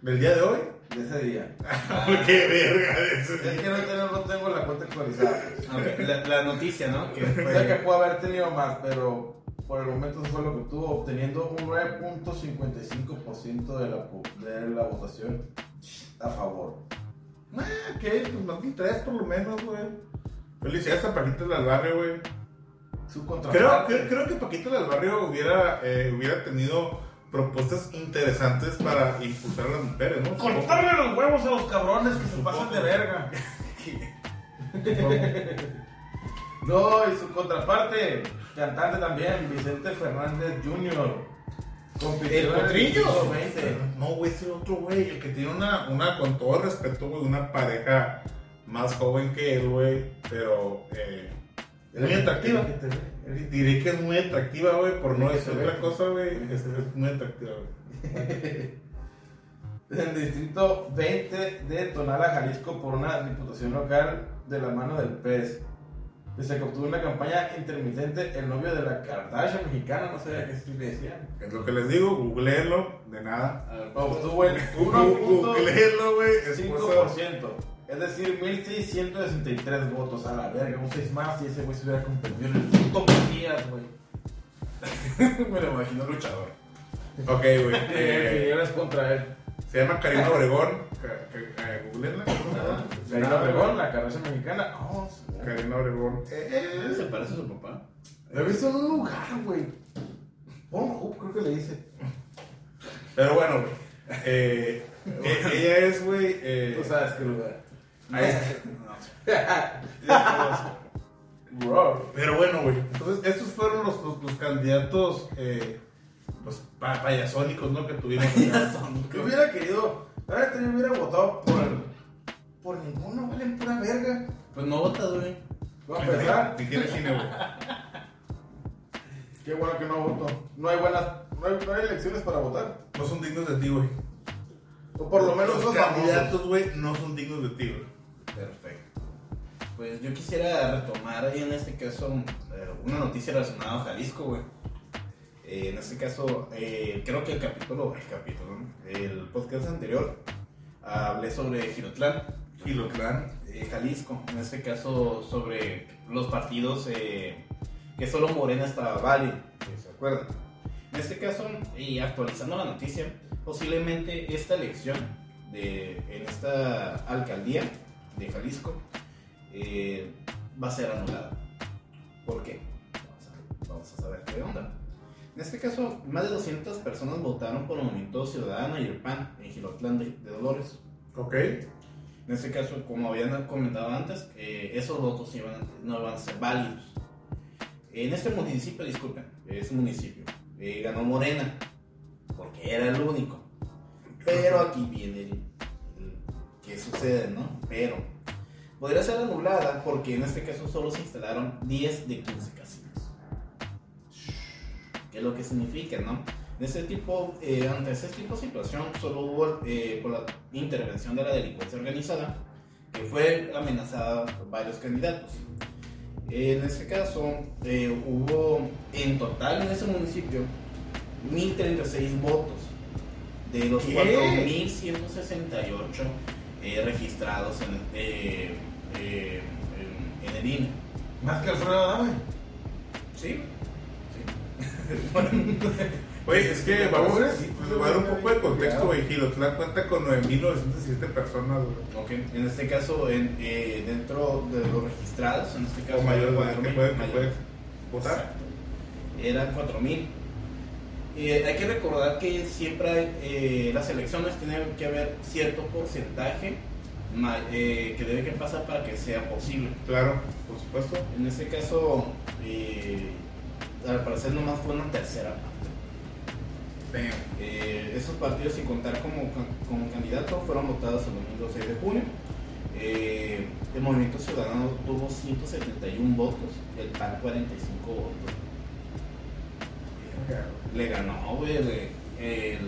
¿Del día de hoy? De ese día. Qué verga. eso. Es que no, tengo- no tengo la cuenta actualizada. Ok, La, la noticia, ¿no? Que Sé que fue, pudo haber tenido más, pero por el momento eso fue lo que tuvo, obteniendo un 9.55% de la, de la votación a favor. Ah, ok, pues más de tres por lo menos, güey. Felicidades a Paquito del Barrio, güey. Su Creo, creo, creo que Paquito del Barrio hubiera, eh, hubiera tenido propuestas interesantes para impulsar a las mujeres, ¿no? Cortarle los huevos a los cabrones que se pasan de verga. No, y su contraparte, cantante también, Vicente Fernández Jr. ¿El potrillo? distrito 20. No, güey, ese otro güey, el que tiene una, una, con todo respeto, güey, una pareja más joven que él, güey, pero eh, muy atractiva. Diré que es muy atractiva, güey, por no decir se otra cosa, güey, es, es muy atractiva, güey. En el distrito 20 de Tonala, Jalisco, por una diputación local de la mano del PES. Que obtuvo una campaña intermitente, el novio de la Kardashian mexicana, no sé a qué le decían. Es lo que les digo, googleenlo, de nada. Obtuvo el Gu- Googleenlo, güey, esposo. 1.5%. Es decir, 1.663 votos a la verga, un 6 más y ese güey se hubiera convertido en el puto Mesías, güey. me lo imagino luchador. Ok, güey. Eh, eh, Figueras contra él. se llama Karina Obregón. Eh, googleenla. Karina Obregón, la Kardashian mexicana. Oh, sí. Karina Obregón. Eh, ¿Se parece a su papá? La he visto en un lugar, güey. Pornhub, creo que le dice. Pero bueno, güey. Eh, eh, ella es, güey. eh, Tú sabes qué lugar. Ahí- Bro. Pero bueno, güey. Entonces, estos fueron los, los, los candidatos, eh, pues, pa- payasónicos, ¿no? Que tuvimos. Yo hubiera querido. Neta, yo hubiera votado por. Por ninguno, valen pura verga. Pues no vota, güey. Va a empezar. Si quieres cine, güey. Qué bueno que no voto. No hay buenas. No hay, no hay elecciones para votar. No son dignos de ti, güey. O por lo menos los los candidatos, güey, no son dignos de ti, güey. Perfecto. Pues yo quisiera retomar ahí en este caso eh, una noticia relacionada a Jalisco, güey. Eh, en este caso, eh, creo que el capítulo, el capítulo, el podcast anterior, hablé sobre Girotlán, Gilotlán. eh, Jalisco, en este caso sobre los partidos que solo Morena estaba válido, ¿se acuerdan? En este caso, y actualizando la noticia, posiblemente esta elección de, en esta alcaldía de Jalisco eh, va a ser anulada. ¿Por qué? Vamos a, vamos a saber qué onda. En este caso, más de 200 personas votaron por el Movimiento Ciudadano y el PAN en Gilotlán de- de Dolores. Ok. En este caso, como habían comentado antes, eh, esos votos iban, no iban a ser válidos. En este municipio, disculpen, es un municipio, eh, ganó Morena, porque era el único. Pero aquí viene el- qué sucede, ¿no? Pero podría ser anulada porque en este caso solo se instalaron 10 de 15 casinos. ¿Qué es lo que significa, no? En ese tipo, eh, ante ese tipo de situación, solo hubo, eh, por la intervención de la delincuencia organizada, que fue amenazada por varios candidatos. En este caso, eh, hubo en total en ese municipio 1036 votos, de los ¿Qué? 4168 eh, registrados en, eh, eh, en, en el INE. Más que Alfredo Adame. Sí, Oye, es que vamos a Sí, pues, dar un poco de contexto, güey. Gilotlán cuenta con 9.907 personas, güey. Ok, en este caso, en, eh, dentro de los registrados, en este caso, O mayor de cuatro que mil, puede, que mayor. puede votar. Exacto. Eran 4000. Eh, hay que recordar que siempre hay, eh, las elecciones tienen que haber cierto porcentaje eh, que debe que pasar para que sea posible. Claro, por supuesto. En este caso, eh, al parecer nomás fue una tercera parte. Esos partidos, sin contar como, como candidato, fueron votados el domingo 6 de junio. El Movimiento Ciudadano tuvo 171 votos, el PAN 45 votos. Le ganó, güey, el, el,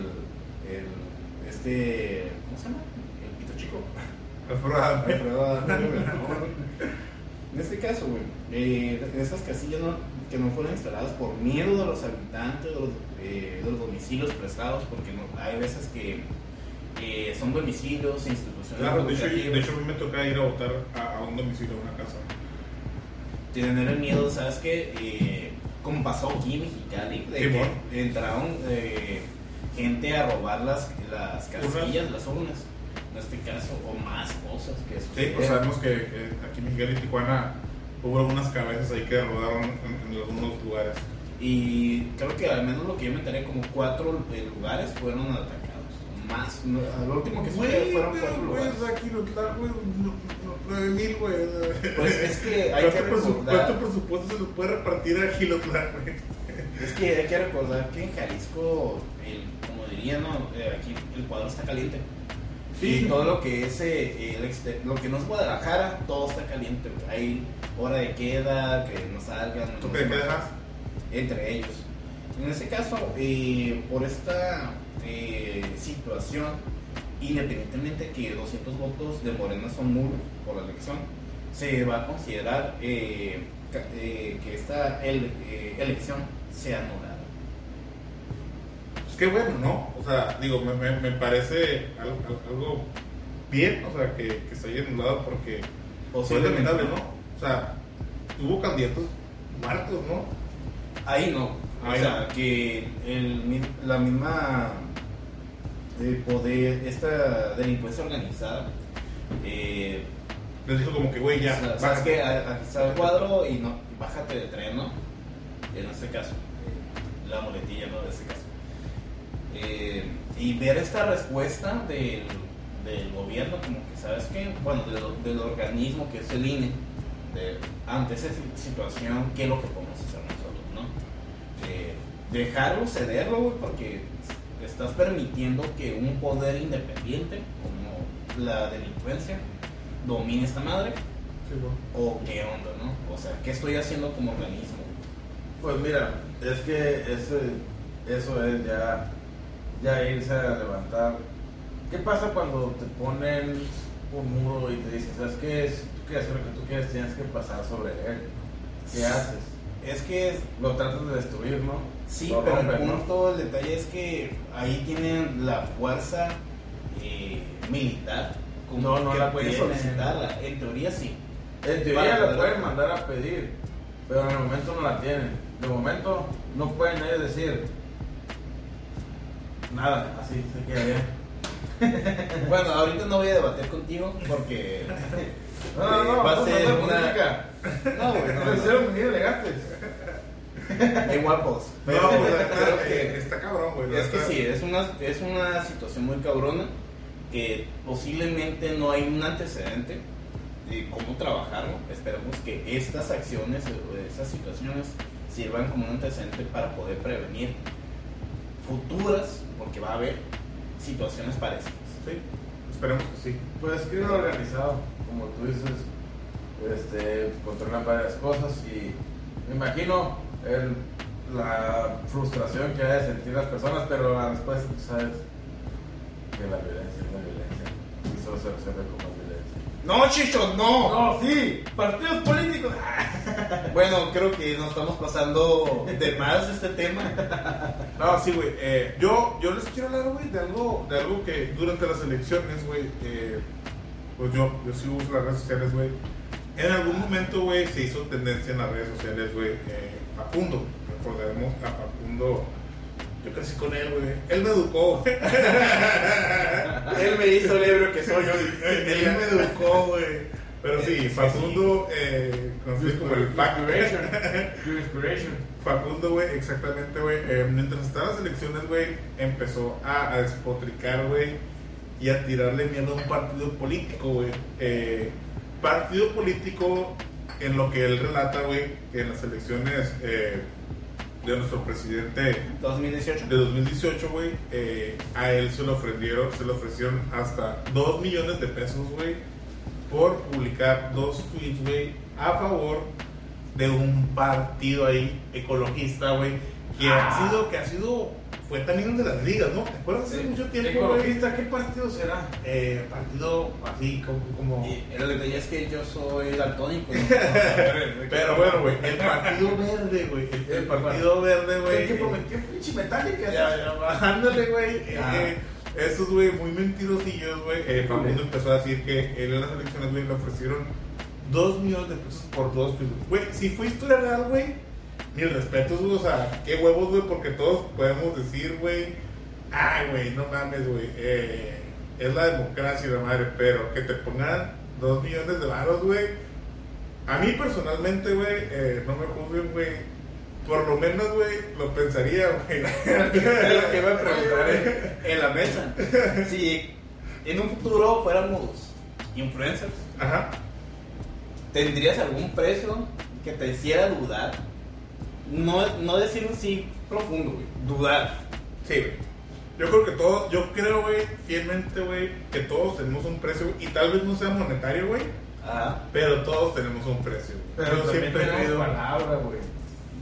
este, ¿cómo se llama? El pito chico. Alfredo Adame. Le ganó. En este caso, güey, eh, esas casillas no- que no fueron instaladas por miedo de los habitantes, de los, eh, de los domicilios prestados, porque no, hay veces que eh, eh, son domicilios, instituciones Claro, de hecho, de hecho a mí me toca ir a votar a, a un domicilio, a una casa. tener el miedo, ¿sabes qué? Como pasó aquí en Mexicali, de que entraron eh, gente a robar las, las casillas, las urnas, en este caso, o más cosas que Sí, sucedieron. pues sabemos que aquí en Mexicali y Tijuana hubo algunas cabezas ahí que rodaron en, en algunos lugares. Y creo que al menos lo que yo me enteré, como cuatro eh, lugares fueron atacados. Más, no, lo último que Güey, fueron pero, cuatro güey, lugares. Quilotlar, güey, mil, güey. Pues es que hay que ¿Cuánto, presu- recordar- cuánto presupuesto se le puede repartir a Quilotlar, güey? Es que hay que recordar que en Jalisco, el, como diría, ¿no? Eh, aquí el cuadro está caliente. Sí. Y todo lo que es eh, el lo que no es Guadalajara, todo está caliente. güey. Hay hora de queda, que no salgan. ¿Tú no qué dejas? Entre ellos. En este caso, eh, por esta eh, situación, independientemente que 200 votos de Morena son nulos por la elección, se va a considerar eh, eh, que esta ele- elección sea anulada. Pues qué bueno, ¿no? O sea, digo, me, me, me parece algo, algo bien, o sea, que, que se haya anulado porque fue lamentable, ¿no? O sea, hubo candidatos muertos, ¿no? Ahí no. O sea, que el la misma eh, poder, esta delincuencia organizada, eh, Les dijo como que, güey, ya, o sea, sabes bájate. que cuadro y no, bájate de tren, ¿no? En este caso, la muletilla, ¿no? De este caso. Eh, y ver esta respuesta del, del gobierno, como que, ¿sabes qué? Bueno, del, del organismo que es el INE, de- ante esa situación, ¿qué es lo que podemos hacer nosotros, no? Eh, dejarlo, cederlo, güey, porque estás permitiendo que un poder independiente, como la delincuencia, domine esta madre, Sí, o qué onda, ¿no? O sea, ¿qué estoy haciendo como organismo? Pues mira, es que eso, eso es ya, ya irse a levantar. ¿Qué pasa cuando te ponen un muro y te dicen, ¿sabes qué? Si tú quieres hacer lo que tú quieres, tienes que pasar sobre él. ¿Qué haces? Es que es- Lo tratas de destruir, ¿no? Sí, pero rompes, el ¿no? punto, el detalle es que ahí tienen la fuerza eh, militar como No, no que la puede tienen. solicitarla. En teoría sí. En teoría la pueden mandar a pedir, pero en el momento no la tienen. De momento no pueden ellos decir nada, así se queda bien. Bueno, ahorita no voy a debatir contigo porque No, no, no, va a ser una. No, güey, no, Lo no. guapos. Pero No, güey, creo que eh, está cabrón, güey. Es que sí, es una, es una situación muy cabrona que posiblemente no hay un antecedente de cómo trabajarlo. Esperemos que estas acciones o estas situaciones sirvan como un antecedente para poder prevenir futuras, porque va a haber situaciones parecidas. Sí, esperemos que sí. Pues crimen organizado, como tú dices, este, controlan varias cosas y me imagino el- la frustración que hay de sentir las personas, pero la respuesta, tú sabes, que la violencia es la violencia y solo se resuelve con más violencia. No, Chicho, no. No, sí, partidos políticos. Bueno, creo que nos estamos pasando de más este tema. No, sí, güey. eh, yo, yo les quiero hablar, güey, de algo, de algo que durante las elecciones, güey, eh, pues yo, yo sí uso las redes sociales, güey. En algún momento, güey, se hizo tendencia en las redes sociales, güey, eh, Facundo. Recordemos a Facundo. Yo crecí con él, güey. Él me educó, güey. Él me hizo el ebrio que soy hoy. Él me educó, güey. Pero sí, Facundo, eh, conocido como el inspiration. Facundo, güey, exactamente, güey. eh, mientras estaban las elecciones, güey, empezó a, a despotricar, güey, y a tirarle miedo a un partido político, güey. Eh, partido político en lo que él relata, güey, que en las elecciones eh, de nuestro presidente 2018. de 2018, güey, eh, a él se le ofrecieron, se le ofrecieron hasta 2 millones de pesos, güey, por publicar dos tweets, güey, a favor de un partido ahí ecologista, güey, que Ah. ha sido, que ha sido, fue también de las ligas, ¿no? ¿Te acuerdas hace mucho tiempo, ¿qué partido será? Eh, partido así como, como... Y el detalle es que yo soy daltónico. ¿no? Pero bueno, güey, el partido verde, güey, el, el partido verde, güey. ¿Qué eh, prometió pinche metálica? Ya, ya, ándale, güey. Eh, Ah. eh, Estos, güey, muy mentirosillos, güey. Eh, Facundo empezó a decir que él en las elecciones, güey, le ofrecieron 2 millones de pesos por dos pisos. Güey, si fue historia real, güey, mis respetos, güey. O sea, qué huevos, güey, porque todos podemos decir, güey, ay, güey, no mames, güey. Eh, es la democracia, la madre, pero que te pongan 2 millones de varos, güey. A mí personalmente, güey, eh, no me juzguen, güey. Por lo menos, güey, lo pensaría, güey. Es lo que iba a preguntar en, en la mesa. Si en un futuro fuéramos influencers, Ajá. ¿tendrías algún precio que te hiciera dudar? No, no decir un sí profundo, güey. Dudar. Sí, güey. Yo creo que todos, yo creo, güey, fielmente, güey, que todos tenemos un precio, y tal vez no sea monetario, güey, Ajá. pero todos tenemos un precio. Pero yo también siempre he tenemos creído- palabra, güey.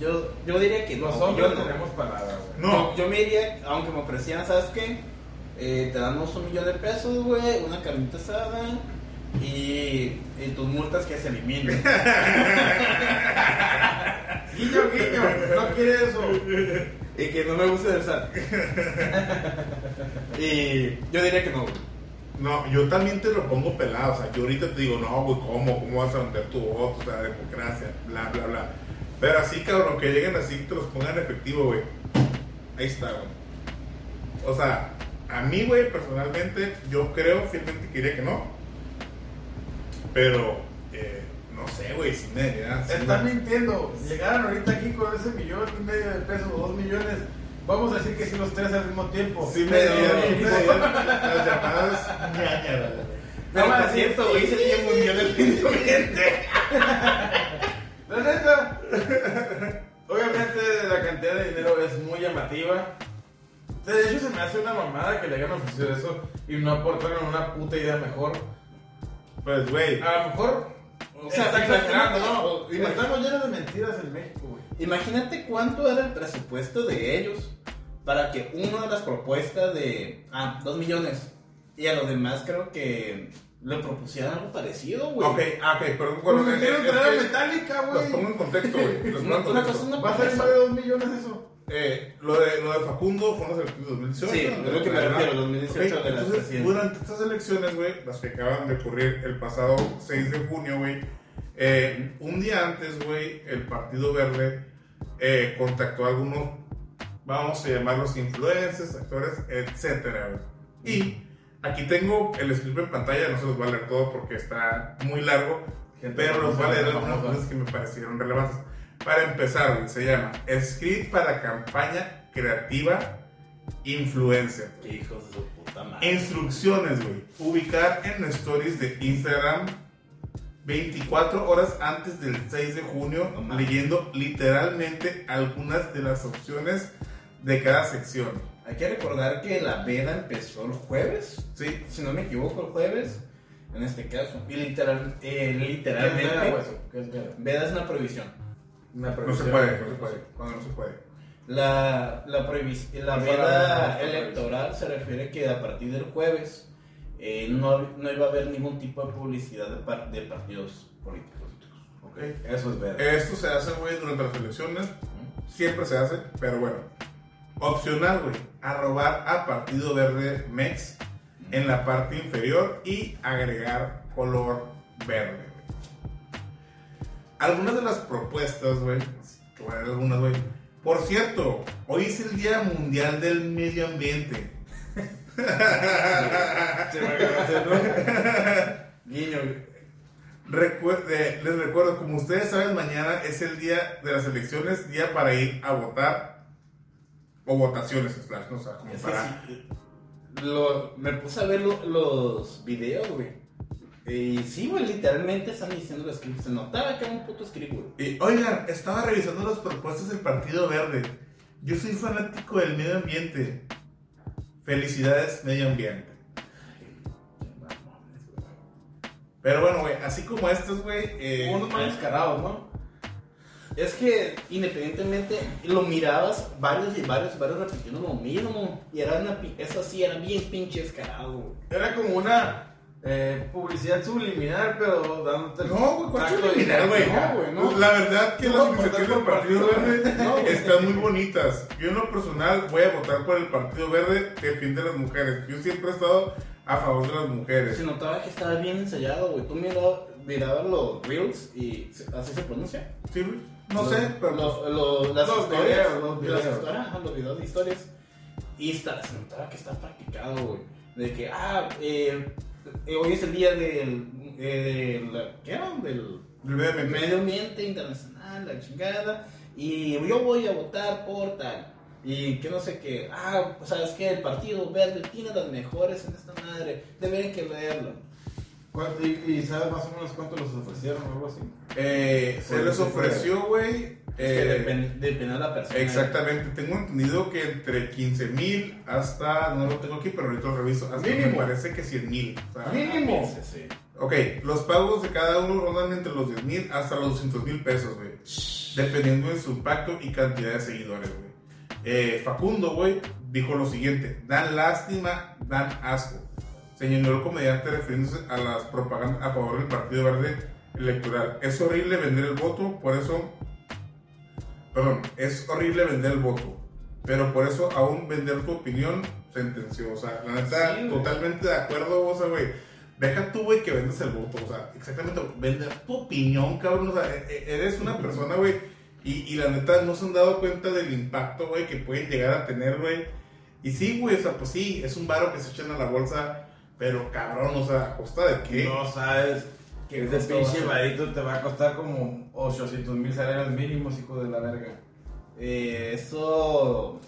Yo, yo diría que Los no, yo no. tenemos palabra, güey. No, Yo me iría, aunque me ofrecieran, ¿sabes qué? Eh, te damos un millón de pesos, güey, una carnita asada y, y tus multas que se eliminen. Guiño, guiño, no quiere eso. y que no me guste el SAT. y yo diría que no, no, yo también te lo pongo pelado, o sea, yo ahorita te digo, no, güey, ¿cómo? ¿Cómo vas a vender tu voto? O sea, democracia, bla, bla, bla. Pero así, cabrón, que lleguen así, te los pongan en efectivo, güey. Ahí está, güey. O sea, a mí, güey, personalmente, yo creo fielmente que diría que no. Pero, eh, no sé, güey, si me sí Están me- mintiendo. Llegaron ahorita aquí con ese millón y medio de pesos o dos millones. Vamos a decir que sí los tres al mismo tiempo. Sí me dieron, sí me dieron las llamadas ñañaras. Pero por más, cierto, güey, sí, día murió del pendiente. La neta, obviamente la cantidad de dinero es muy llamativa. De hecho, se me hace una mamada que le hayan ofrecido eso y no aportaron una puta idea mejor. Pues, güey, A lo mejor, O sea, está exagerando, ¿no? imagínate- Estamos llenos de mentiras en México, güey. Imagínate cuánto era el presupuesto de ellos para que una de las propuestas de, ah, dos millones, y a los demás creo que le propusieran algo parecido, güey. ok, ah, ok, pero bueno, me quieren es traer que metálica, los pongo güey. en contexto, güey. Una, cosa es una Va a salir más de dos millones eso. Eh, lo, de, lo de Facundo fue en las elecciones de 2018. Sí, es lo que me refiero, 2018 Ok, de las entonces, durante estas elecciones, güey, las que acaban de ocurrir el pasado 6 de junio, güey, eh, un día antes, güey, el Partido Verde eh, contactó a algunos, vamos a llamarlos influencers, actores, etcétera, güey. Y aquí tengo el script en pantalla, no se los voy a leer todo porque está muy largo, pero los voy a leer algunas cosas que me parecieron relevantes. Para empezar, se llama Script para campaña creativa influencer. Qué hijos de su puta madre. Instrucciones, güey. Ubicar en stories de Instagram 24 horas antes del 6 de junio, No leyendo literalmente algunas de las opciones de cada sección. Hay que recordar que la veda empezó el jueves, ¿Sí? si no me equivoco, el jueves, en este caso. Y literal, eh, ¿Qué es literalmente, veda? ¿Qué es veda? veda es una prohibición. Una No se puede, no se puede. Cuando no se puede. La, la, la ¿Cuál fue la- veda electoral se refiere que a partir del jueves eh, no, no iba a haber ningún tipo de publicidad de, par- de partidos políticos. ¿Ok? Eso es veda. Esto se hace, güey, durante las elecciones. Siempre se hace, pero bueno. Opcional, güey. Arrobar a Partido Verde MEX en la parte inferior y agregar color verde. Algunas de las propuestas, güey. algunas, güey. Por cierto, hoy es el Día Mundial del Medio Ambiente. Se agarrar, ¿no? Guiño. Recuerde, les recuerdo, como ustedes saben, mañana es el día de las elecciones, día para ir a votar o votaciones, slash, no o sea, como Es para... sí, lo- me puse a ver lo- los videos, güey. Y sí, güey, literalmente están diciendo los scripts. Se notaba que era un puto güey. Y, oigan, estaba revisando las propuestas del Partido Verde. Yo soy fanático del medio ambiente. Felicidades, medio ambiente. Pero bueno, güey, así como estos, güey... eh, Unos más descarados, ¿no? Es que independientemente lo mirabas varios y varios y varios repitiendo lo mismo. Y era una, eso sí, era bien pinche descarado, güey. Era como una. Eh, publicidad subliminal, pero dándote. No, güey, ¿cuál tacto subliminal, güey? No, güey, no. La verdad que las iniciativas tanto, del Partido Verde verde. No, güey. están muy bonitas. Yo en lo personal voy a votar por el Partido Verde que defiende a las mujeres. Yo siempre he estado a favor de las mujeres. Se notaba que estaba bien ensayado, güey. Tú mirabas, mirabas los reels y así se pronuncia. Sí, güey. No Los- sé, pero los, los- las Los historias, videos, los las videos. historias, ajá, los videos de historias. Y está, se notaba que está practicado, güey. De que, ah, eh, eh, hoy es el día del. eh, del ¿Qué era? Del brevemente. medio ambiente internacional, la chingada. Y yo voy a votar por tal. Y que no sé qué. Ah, pues, sabes que el Partido Verde tiene las mejores en esta madre. Deberían que leerlo. ¿Cuánto- y, y sabes más o menos cuánto los ofrecieron o algo así? Eh, se les ofreció, güey. Es que eh, depende, depende de la persona. Exactamente, tengo entendido que entre 15 mil hasta, no lo tengo aquí, pero ahorita lo reviso, hasta me Mínimo. parece que 100 mil. Mínimo. Sí, sí. Ok, los pagos de cada uno rondan entre los 10 mil hasta los 200 mil pesos, güey. Dependiendo de su impacto y cantidad de seguidores, güey. Eh, Facundo, güey, dijo lo siguiente: dan lástima, dan asco. Señaló el comediante refiriéndose a las propagandas a favor del Partido Verde Electoral. Es horrible vender el voto, por eso. Perdón, es horrible vender el voto. Pero por eso, aún vender tu opinión, sentenció. O sea, la neta, Sí, totalmente de acuerdo, o sea, güey. Deja tú, güey, que vendes el voto. O sea, exactamente, vender tu opinión, cabrón. O sea, e- e- eres una persona, güey. Y, y la neta, no se han dado cuenta del impacto, güey, que pueden llegar a tener, güey. Y sí, güey, o sea, pues sí, es un varo que se echan a la bolsa. Pero cabrón, o sea, ¿a costa de qué? No sabes que ¿Qué ese pinche ser? varito te va a costar como 800 mil salarios mínimos, hijo de la verga. Eh, eso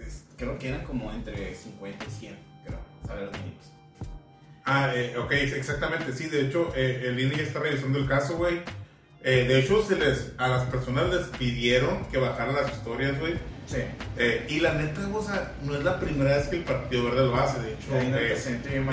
es- creo que eran como entre 50 y 100, creo, salarios mínimos. Ah, eh, ok, exactamente, sí, de hecho, eh, el INE ya está revisando el caso, güey. Eh, de hecho, se les, a las personas les pidieron que bajaran las historias, güey. Sí. Eh, y la neta, o sea, no es la primera vez que el Partido Verde lo hace, de hecho. Hay eh,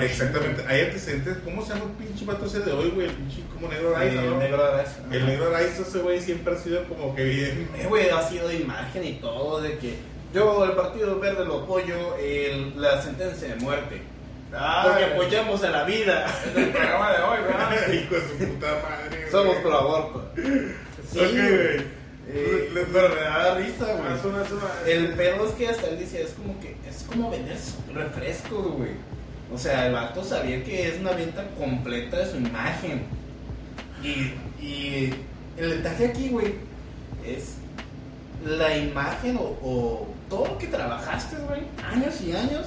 exactamente, hay antecedentes. ¿Cómo se llama el pinche vato ese de hoy, güey? El pinche como negro Araiza, ¿no? El negro Araiza. El negro Araiza, ese güey siempre ha sido como que bien. Eh, güey, ha sido de imagen y todo, de que yo el Partido Verde lo apoyo, el- la sentencia de muerte. Porque apoyamos a la vida. Es el programa de hoy, ¿verdad? Hijo de su puta madre. Somos pro aborto. Sí, güey. Eh, pero me da risa, güey. Es una- es una- El pedo es que hasta él dice, es como que, es como vender refresco, güey. O sea, el vato sabía que es una venta completa de su imagen. Y, y el detalle aquí, güey, es la imagen o, o todo lo que trabajaste, güey, años y años,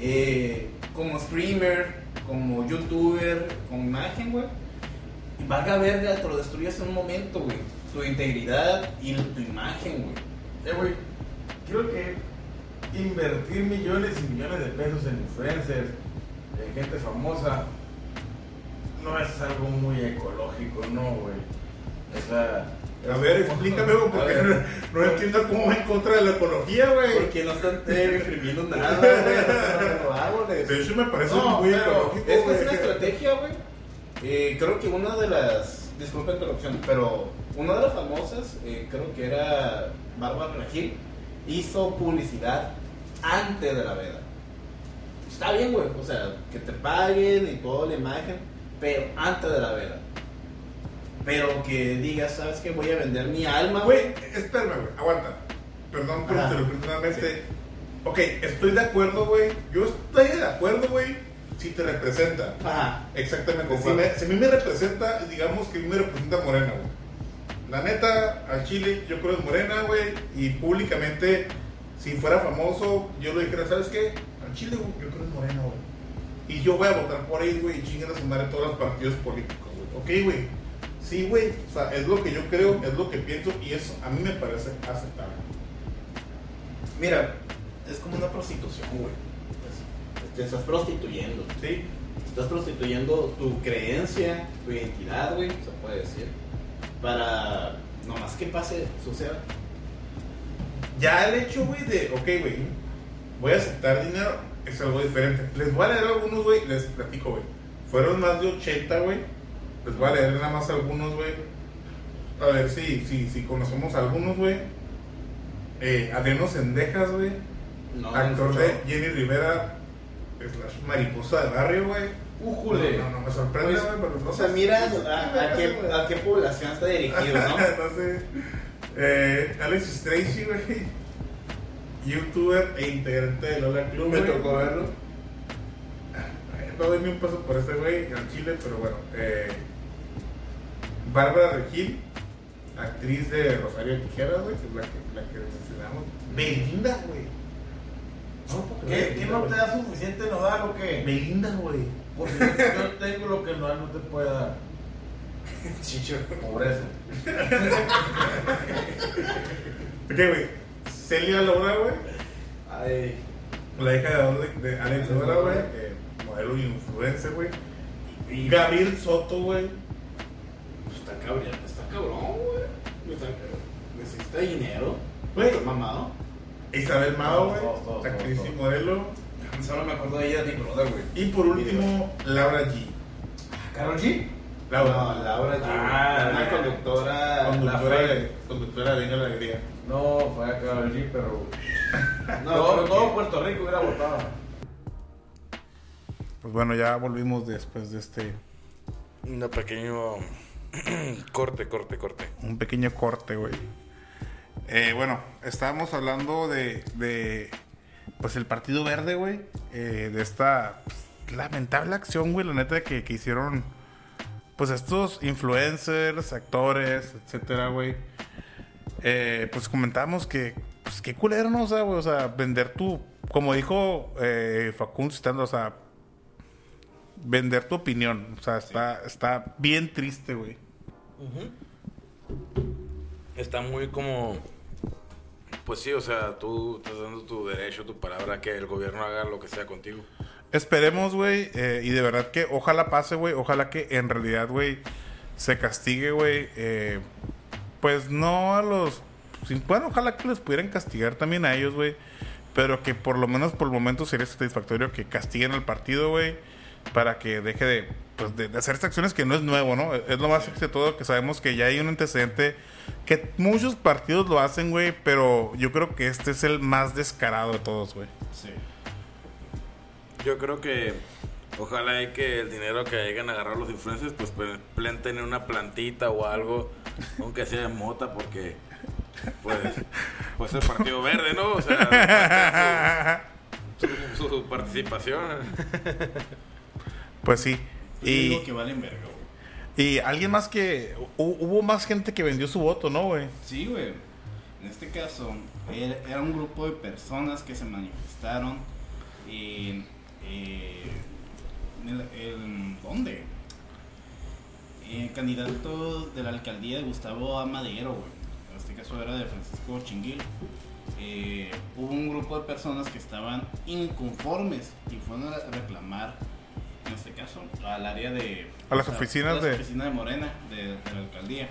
eh, como streamer, como youtuber, con imagen, güey. Y valga verga, te lo destruyes en un momento, güey. Tu integridad y tu imagen, güey. Eh, güey, creo que invertir millones y millones de pesos en influencers, en gente famosa, no es algo muy ecológico, no, güey. O sea. A ver, explícame, güey, porque ver. no, no entiendo cómo va en contra de la ecología, güey. Porque no están eh, imprimiendo nada, güey. De hecho, me parece No, muy ecológico. Es que es una estrategia, güey. Eh, creo que una de las. Disculpa la interrupción, pero una de las famosas, eh, creo que era Bárbara Regil, hizo publicidad antes de la veda. Está bien, güey, o sea, que te paguen y toda la imagen, pero antes de la veda. Pero que digas, ¿sabes qué? Voy a vender mi alma, Güey, espérame, güey, aguanta. Perdón por interrumpir nuevamente. Ok, estoy de acuerdo, güey. Yo estoy de acuerdo, güey, si te representa. Ajá. Exactamente. Si, me- si a mí me representa, digamos que a mí me representa Morena, güey. La neta, al Chile, yo creo que es Morena, güey. Y públicamente, si fuera famoso, yo lo dijera, ¿sabes qué? Al Chile, güey, yo creo que es Morena, güey. Y yo voy a votar por él, güey, y chinguen a su madre todos los partidos políticos, güey. Ok, güey. Sí, güey. O sea, es lo que yo creo, es lo que pienso, y eso a mí me parece aceptable. Mira, es como una prostitución, güey. Te estás prostituyendo. ¿Sí? Estás prostituyendo tu creencia, tu identidad, güey, se puede decir. Para nomás que pase, suceda. Ya el hecho, güey, de, ok, güey, voy a aceptar dinero, es algo diferente. Les voy a leer algunos, güey, les platico, güey. Fueron más de 80, güey. Les voy a leer nada más algunos, güey. A ver si, si, si conocemos algunos, güey. Eh, Adriano Sendejas, güey. No, actor no de. Jenny Rivera. Slash mariposa de barrio, güey. ¡Újule! No, no, no me sorprende, Pues, güey, pero no O sea, sé. mira a, a qué, a qué población está dirigido, ¿no? no sé. Eh, Alex Stracy, güey. Youtuber e integrante de Lola Club. Me tocó verlo. No doy ni un paso por este güey al Chile, pero bueno. Eh, Bárbara Regil, actriz de Rosario Tijeras, güey, que es la que, la que mencionamos. Belinda, güey. No, ¿Qué, ¿Qué no te da suficiente nodal o qué? Belinda, güey. Porque yo, tengo lo que el nodal no te puede dar. Chicho. Pobreza. Ok, güey. Celia Laura, güey. Ay. La hija de, de Alex Laura, güey. modelo y influencer, güey. Y Gabriel Soto, güey. Pues está cabrón, está cabrón, güey. Necesita dinero. Güey. Está mamado. Isabel Mado, güey. Actriz y modelo. Solo me acuerdo de ella Brother, güey. Y por último, Laura G. ¿Carol G? Laura. No, Laura G. Ah, una la- conductora. Conductora, la de, conductora de Venga la Alegría. No, fue a Carol G, pero. No, todo, todo Puerto Rico hubiera votado. Pues bueno, ya volvimos después de este. Un pequeño corte, corte, corte. Un pequeño corte, güey. Eh, bueno, estábamos hablando de. de pues el Partido Verde, güey. eh, de esta pues, lamentable acción, güey, la neta, que, que hicieron. Pues estos influencers, actores, etcétera, güey. Eh, pues comentamos que. Pues qué culero, ¿no? O sea, güey, o sea, vender tu. Como dijo eh, Facundo citando, o sea. Vender tu opinión. O sea, está, está bien triste, güey. Está muy como... Pues sí, o sea, tú estás dando tu derecho, tu palabra, que el gobierno haga lo que sea contigo. Esperemos, güey, eh, y de verdad que ojalá pase, güey, ojalá que en realidad, güey, se castigue, güey, eh, pues no a los, bueno, ojalá que les pudieran castigar también a ellos, güey, pero que por lo menos por el momento sería satisfactorio que castiguen al partido, güey, para que deje de, pues, de, de hacer estas acciones que no es nuevo, ¿no? Es lo más de todo que sabemos que ya hay un antecedente que muchos partidos lo hacen, güey, pero yo creo que este es el más descarado de todos, güey. Sí. Yo creo que ojalá hay que el dinero que lleguen a agarrar los influencers, pues pues, planten en una plantita o algo, aunque sea de mota, porque pues, pues el Partido Verde, ¿no? O sea, su, su- su participación. Pues sí. Yo Y, digo que valen verga, güey. y alguien más que. hu- Hubo más gente que vendió su voto, ¿no, güey? Sí, güey. En este caso, era era un grupo de personas que se manifestaron en. eh, en el- en- ¿Dónde? Eh, candidato de la alcaldía de Gustavo Amadero, güey. En este caso era de Francisco Chinguil. Eh, hubo un grupo de personas que estaban inconformes y fueron a reclamar, en este caso, al área de... A las oficinas las de- oficinas de Morena, de, de la alcaldía.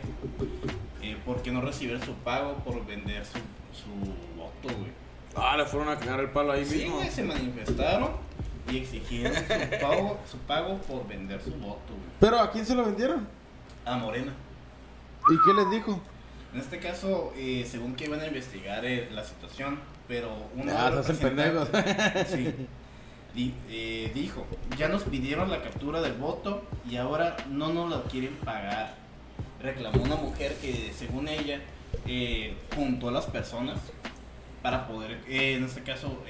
Eh, porque no recibieron su pago por vender su, su voto, güey. Ah, le fueron a cagar el palo ahí Sí, mismo. güey, se manifestaron y exigieron su pago, su pago por vender su voto, güey. ¿Pero a quién se lo vendieron? A Morena. ¿Y qué les dijo? En este caso, eh, según que iban a investigar eh, la situación, pero uno Ah, de los representantes- sí, eh, dijo, ya nos pidieron la captura del voto y ahora no nos la quieren pagar. Reclamó una mujer que, según ella, eh, juntó a las personas para poder, eh, en este caso,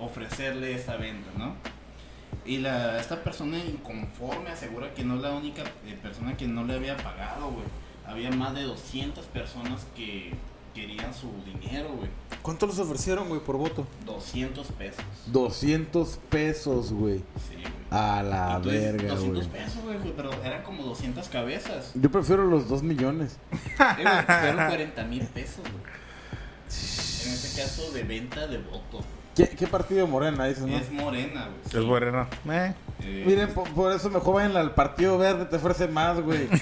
ofrecerle esa venta, ¿no? Y la, esta persona inconforme asegura que no es la única persona que no le había pagado, güey. Había más de 200 personas que querían su dinero, güey. ¿Cuánto les ofrecieron, güey, por voto? 200 pesos. 200 pesos, güey. Sí, güey. A la dices, verga, 200 güey. pesos, güey, pero eran como 200 cabezas. Yo prefiero los 2 millones. Eh, güey, Fueron 40 mil pesos, güey. En este caso, de venta de voto. ¿Qué, qué partido Morena dices, no? Es morena, güey. Es bueno. Eh. Eh, Miren, por, por eso mejor vayan al Partido Verde, te ofrece más, güey. no,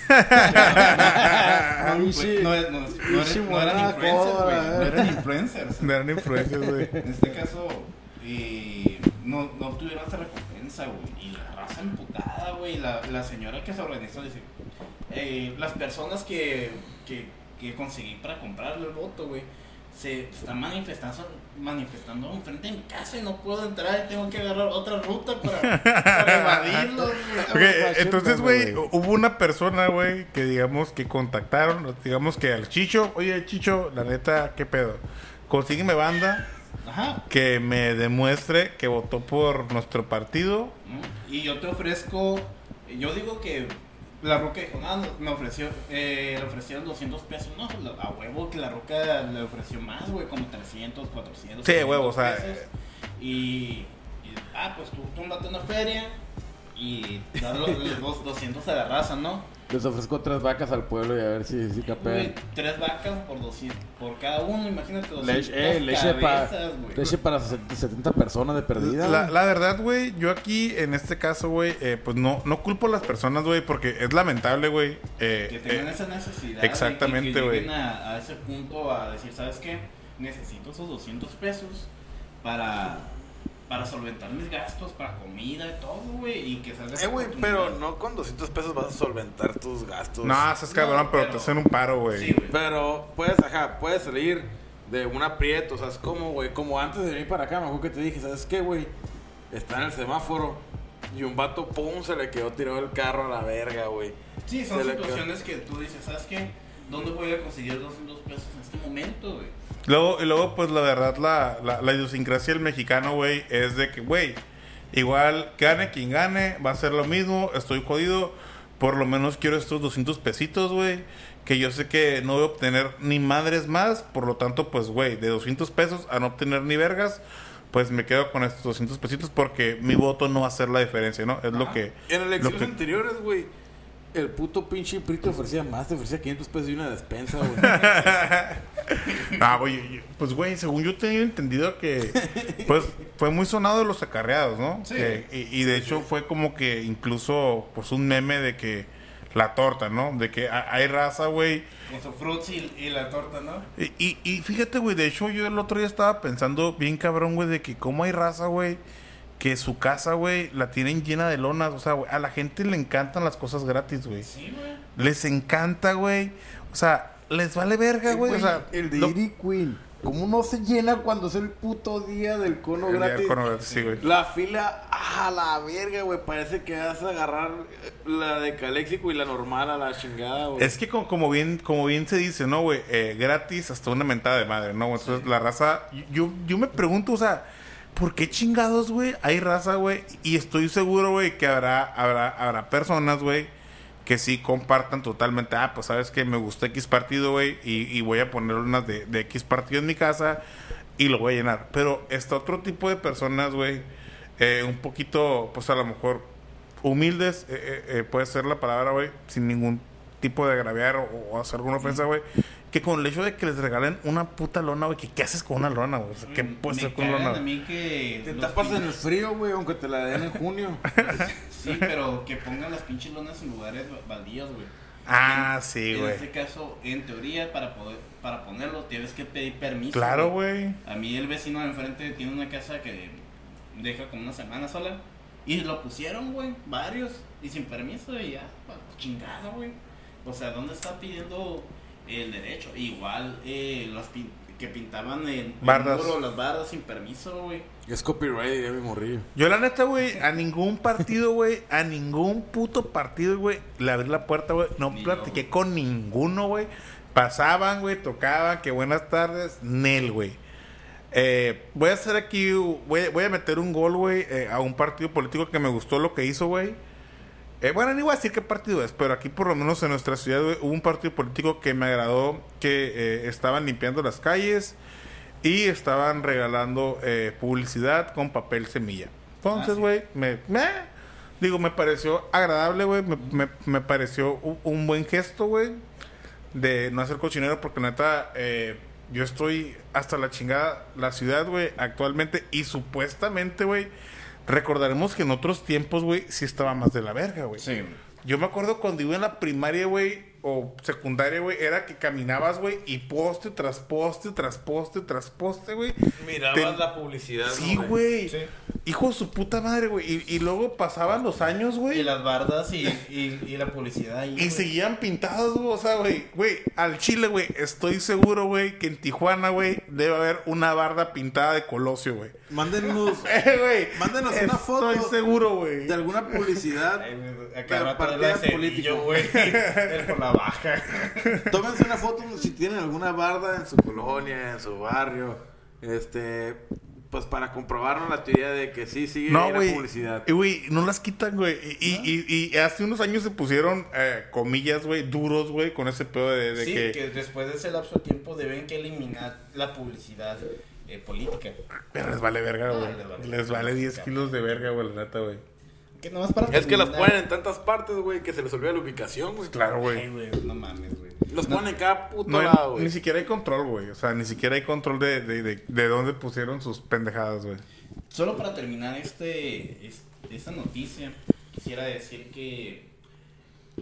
pues, no, no, eran- no eran morada influencers, güey. No eh. eran influencers. No eran influencias, güey. En este caso, eh, no, no obtuvieron esa recompensa, güey. Y la raza emputada, güey. La, la señora que se organizó dice: eh, Las personas que, que, que conseguí para comprarle el voto, güey, se está manifestando, manifestando enfrente de mi casa y no puedo entrar y tengo que agarrar otra ruta para, para evadirlo. Ok, eh, entonces, güey, hubo una persona, güey, que digamos que contactaron, digamos que al Chicho, oye, Chicho, la neta, ¿qué pedo? Consígueme banda Ajá. que me demuestre que votó por nuestro partido. Y yo te ofrezco, yo digo que la roca dijo, no, me ofreció, eh, le ofrecieron 200 pesos, no, a huevo que la roca le ofreció más, güey, como 300, 400. Sí, 500 huevo, o sea, pesos. Y, y, ah, pues tú túmbate una feria y dar los, los dos- 200 a la raza, ¿no? Les ofrezco tres vacas al pueblo y a ver si, si Güey, capean. tres vacas por 200, por cada uno, imagínate 200 Leche, eh, leche, pa- leche para 60, 70 personas de perdida. La, la verdad, güey, yo aquí, en este caso, güey, eh, pues no, no culpo a las personas, güey, porque es lamentable, güey. eh, Que tengan eh, esa necesidad. exactamente, güey. lleguen a, a ese punto a decir, ¿sabes qué? Necesito esos 200 pesos para, para solventar mis gastos, para comida y todo, güey. Y que salga Eh, güey, pero no con 200 pesos vas a solventar tus gastos. no, estás cabrón, No, pero, pero- te hacen un paro, güey. Sí, güey. Pero puedes, ajá, puedes salir de un aprieto, o sea, es como, güey, como antes de venir para acá, me acuerdo que te dije, ¿sabes qué, güey? Está en el semáforo y un vato, pum, se le quedó tirado el carro a la verga, güey. Sí, son Se le quedó. situaciones que tú dices, ¿sabes qué? ¿Dónde voy a conseguir 200 pesos en este momento, güey? Luego, y luego, pues la verdad, la, la, la idiosincrasia del mexicano, güey, es de que, güey, igual gane quien gane, va a ser lo mismo, estoy jodido, por lo menos quiero estos 200 pesitos, güey, que yo sé que no voy a obtener ni madres más, por lo tanto, pues, güey, de 200 pesos a no obtener ni vergas, pues me quedo con estos 200 pesitos porque mi voto no va a hacer la diferencia, ¿no? Es lo Ajá. que... En elecciones Lo que- anteriores, güey, el puto pinche PRI te ofrecía más, te ofrecía 500 pesos y una despensa, güey. Ah, güey, pues, güey, según yo tenía entendido que, pues, fue muy sonado de los acarreados, ¿no? Sí. Que- y, y de hecho fue como que incluso, pues, un meme de que la torta, ¿no? De que ha- hay raza, güey. Con su fruits y, y la torta, ¿no? Y, y, y fíjate, güey, de hecho yo el otro día estaba pensando bien cabrón, güey, de que cómo hay raza, güey, que su casa, güey, la tienen llena de lonas. O sea, güey, a la gente le encantan las cosas gratis, güey. Sí, güey. Les encanta, güey. O sea, les vale verga, güey. O sea, el de lo- Queen. ¿Cómo no se llena cuando es el puto día del cono el día del gratis? cono gratis, sí, güey. La fila, a la verga, güey. Parece que vas a agarrar eh, la de Caléxico y la normal a la chingada, güey. Es que como, como bien como bien se dice, ¿no, güey? Eh, gratis hasta una mentada de madre, ¿no? Entonces la raza... Yo, yo me pregunto, o sea, ¿por qué chingados, güey? Hay raza, güey. Y estoy seguro, güey, que habrá, habrá, habrá personas, güey, que sí compartan totalmente. Ah, pues sabes que me gusta X partido, güey. Y, y voy a poner unas de, de X partido en mi casa y lo voy a llenar. Pero está otro tipo de personas, güey. eh, un poquito, pues a lo mejor humildes, eh, eh, eh, puede ser la palabra, güey, sin ningún tipo de agraviar o, o hacer alguna ofensa, güey. Que con el hecho de que les regalen una puta lona, güey, que ¿qué haces con una lona, güey? O sea, ¿qué Mm, puedes me hacer con lona? a mí que... Te tapas en el frío, güey, aunque te la den en junio. Sí, pero que pongan las pinches lonas en lugares baldíos, güey. Ah, En- sí, En güey. este caso, en teoría, para poder para ponerlo, tienes que pedir permiso. Claro, güey. A mí el vecino de enfrente tiene una casa que deja como una semana sola. Y lo pusieron, güey, varios. Y sin permiso, y ya, chingada, güey. O sea, ¿dónde está pidiendo el derecho? Igual, eh, las pin- que pintaban en muro, las bardas sin permiso, güey. Es copyright, diría mi morrillo. Yo la neta, güey, a ningún partido, güey, a ningún puto partido, güey, le abrí la puerta, güey. No Ni platiqué con ninguno, güey. Pasaban, güey, tocaban, que buenas tardes, Nel, güey. Eh, voy a hacer aquí, voy, voy a meter un gol, güey, eh, a un partido político que me gustó lo que hizo, güey. Eh, bueno, ni voy a decir qué partido es, pero aquí por lo menos en nuestra ciudad güey, hubo un partido político que me agradó, que eh, estaban limpiando las calles y estaban regalando eh, publicidad con papel semilla. Entonces, Ah, sí. güey, me, me- digo, me pareció agradable, güey, me, me- me pareció un, un buen gesto, güey, de no hacer cochinero, porque neta, eh, yo estoy hasta la chingada, la ciudad, güey, actualmente, y supuestamente, güey, recordaremos que en otros tiempos, güey, sí estaba más de la verga, güey. Sí. Yo me acuerdo cuando iba en la primaria, güey, o secundaria, güey, era que caminabas, güey, y poste tras poste, tras poste, tras poste, güey. Mirabas Te- la publicidad, Sí, ¿no, güey. Hijo de su puta madre, güey. Y, y luego pasaban los años, Y güey. las bardas y, y, y la publicidad ahí. Y seguían pintados, güey. O sea, güey, güey, al chile, güey. Estoy seguro, güey, que en Tijuana, güey, debe haber una barda pintada de Colosio, güey. Mándenos Eh. Mándenos una foto. Estoy seguro, güey. de alguna publicidad. Ay, güey, a Pero cada rato partidas políticas. güey. Por la baja. Tómense una foto si tienen alguna barda en su colonia, en su barrio. Este. Pues para comprobarnos la teoría de que sí sigue No, la güey. publicidad. Y, güey, no las quitan, güey. Y, y, y, y hace unos años se pusieron, eh, comillas, güey, duros, güey, con ese pedo de, de sí, que... que... después de ese lapso de tiempo deben que eliminar la publicidad eh, política. Pero les vale verga, Ah, güey. les vale. les vale 10 kilos de verga, güey, la neta, güey. Que nomás para Es que los terminar- ponen en tantas partes, güey, que se les olvida la ubicación, güey. Claro, güey. güey, no mames, güey. Los ponen en cada puto No hay- lado, güey. ni siquiera hay control, güey. O sea, ni siquiera hay control de, de, de, de dónde pusieron sus pendejadas, güey. Solo para terminar este, es- esta noticia, quisiera decir que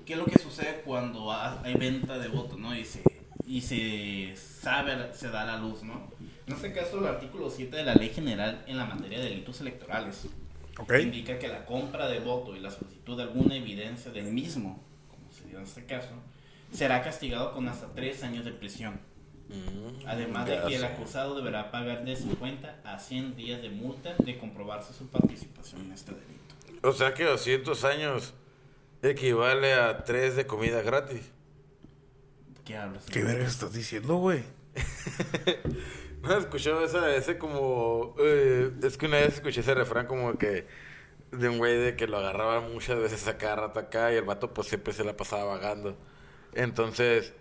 qué es lo que sucede cuando ha- hay venta de votos, ¿no? Y se, y se sabe, se da la luz, ¿no? En este caso, el artículo 7 de la Ley General en la materia de delitos electorales indica que la compra de voto y la solicitud de alguna evidencia del mismo, como se dio en este caso, será castigado con hasta tres años de prisión. Mm, Además de que el acusado deberá pagar de 50 a 100 días de multa de comprobarse su participación en este delito. O sea que 200 años equivale a 3 de comida gratis. ¿Qué hablas? ¿Qué verga estás diciendo, güey? ¿No has escuchado esa, ese como... eh, es que una vez escuché ese refrán como que... De un güey de que lo agarraban muchas veces a cada rato acá y el vato pues siempre se la pasaba vagando. Entonces,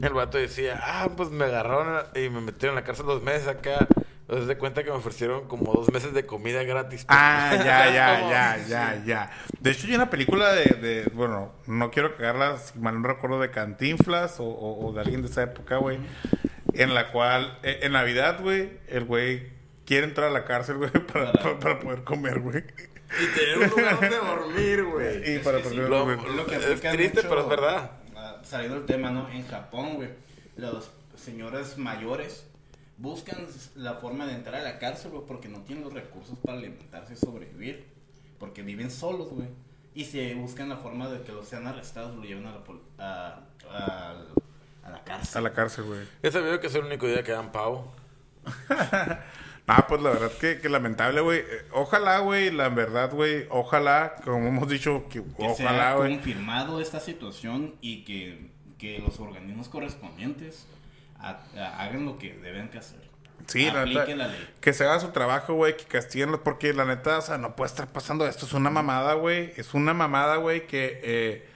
el vato decía, ah, pues me agarraron y me metieron en la cárcel dos meses acá. Entonces de cuenta que me ofrecieron como dos meses de comida gratis. Ah, ya, ya, Como- ya, ya, ya. De hecho, hay una película de, de- bueno, no quiero cagarla, si mal no recuerdo, de Cantinflas o, o- o de alguien de esa época, güey. En la cual, eh, en Navidad, güey, el güey quiere entrar a la cárcel, güey, para, para, para poder comer, güey. Y tener un lugar donde dormir, güey. Y para sí, poder Lo- que es triste, mucho, pero es verdad. ah, Saliendo del tema, ¿no? En Japón, güey, los señores mayores buscan la forma de entrar a la cárcel, güey, porque no tienen los recursos para alimentarse y sobrevivir. Porque viven solos, güey. Y se buscan la forma de que los sean arrestados, lo lleven a la, pol- a, a- a la cárcel. A la cárcel, güey. He sabido que es el único día que dan pavo. Ah, pues la verdad que, que lamentable, güey. Eh, Ojalá, güey, la verdad, güey, ojalá, como hemos dicho, que, que ojalá, güey. confirmado esta situación y que, que los organismos correspondientes ha- ha- hagan lo que deben que hacer. Sí, la neta. Apliquen la ley. Que se haga su trabajo, güey, que castiguen, porque la neta, o sea, no puede estar pasando esto. Es una mamada, güey. Es una mamada, güey, que, eh,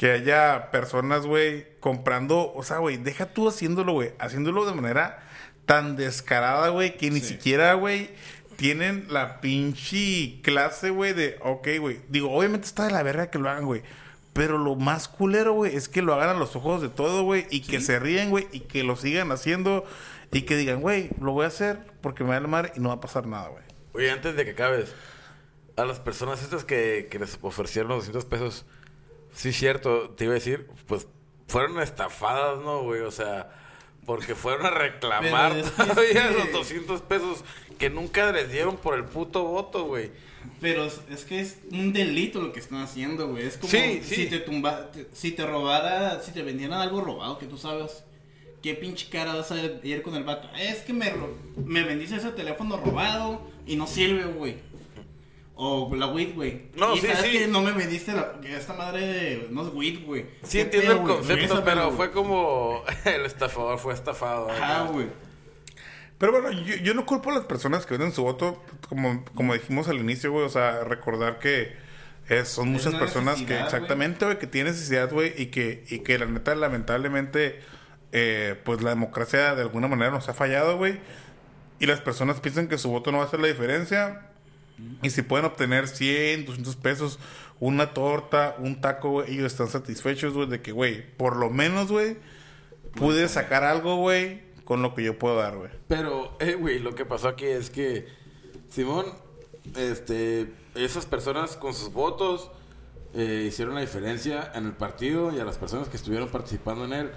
que haya personas, güey, comprando. O sea, güey, deja tú haciéndolo, güey. Haciéndolo de manera tan descarada, güey, que ni Sí. siquiera, güey, tienen la pinche clase, güey, de, ok, güey. Digo, obviamente está de la verga que lo hagan, güey. Pero lo más culero, güey, es que lo hagan a los ojos de todo, güey. Y que se ríen, güey. Y que lo sigan haciendo. Y que digan, güey, lo voy a hacer porque me va a madre y no va a pasar nada, güey. Oye, antes de que acabes, a las personas estas que, que les ofrecieron los 200 pesos, sí, cierto, te iba a decir, pues fueron estafadas, ¿no, güey? O sea, porque fueron a reclamar que- todavía los 200 pesos que nunca les dieron por el puto voto, güey. Pero es, que es un delito lo que están haciendo, güey. Es como Sí, sí. si te tumba, te- si te robara, si te vendieran algo robado que tú sabes. ¿Qué pinche cara vas a ir con el vato? Es que me, me vendiste ese teléfono robado y no sirve, güey. O la WIT, güey. No, y sí, sabes sí. que no me vendiste la, que esta madre de, no es WIT, güey. Sí ¿Qué entiendo pedo, el concepto, pero fue como el estafador fue estafado. Ajá, acá. güey. Pero bueno, yo, yo no culpo a las personas que venden su voto, como, como dijimos al inicio, güey. O sea, recordar que son Es muchas personas que, exactamente, güey, que tienen necesidad, güey. Y que, y que la neta, lamentablemente, eh, pues la democracia de alguna manera nos ha fallado, güey. Y las personas piensan que su voto no va a hacer la diferencia. Y si pueden obtener 100, 200 pesos, una torta, un taco, güey, ellos están satisfechos, güey, de que, güey, por lo menos, güey, pude sacar algo, güey, con lo que yo puedo dar, güey. Pero, eh, güey, lo que pasó aquí es que Simón, este, esas personas con sus votos eh, hicieron la diferencia en el partido y a las personas que estuvieron participando en él.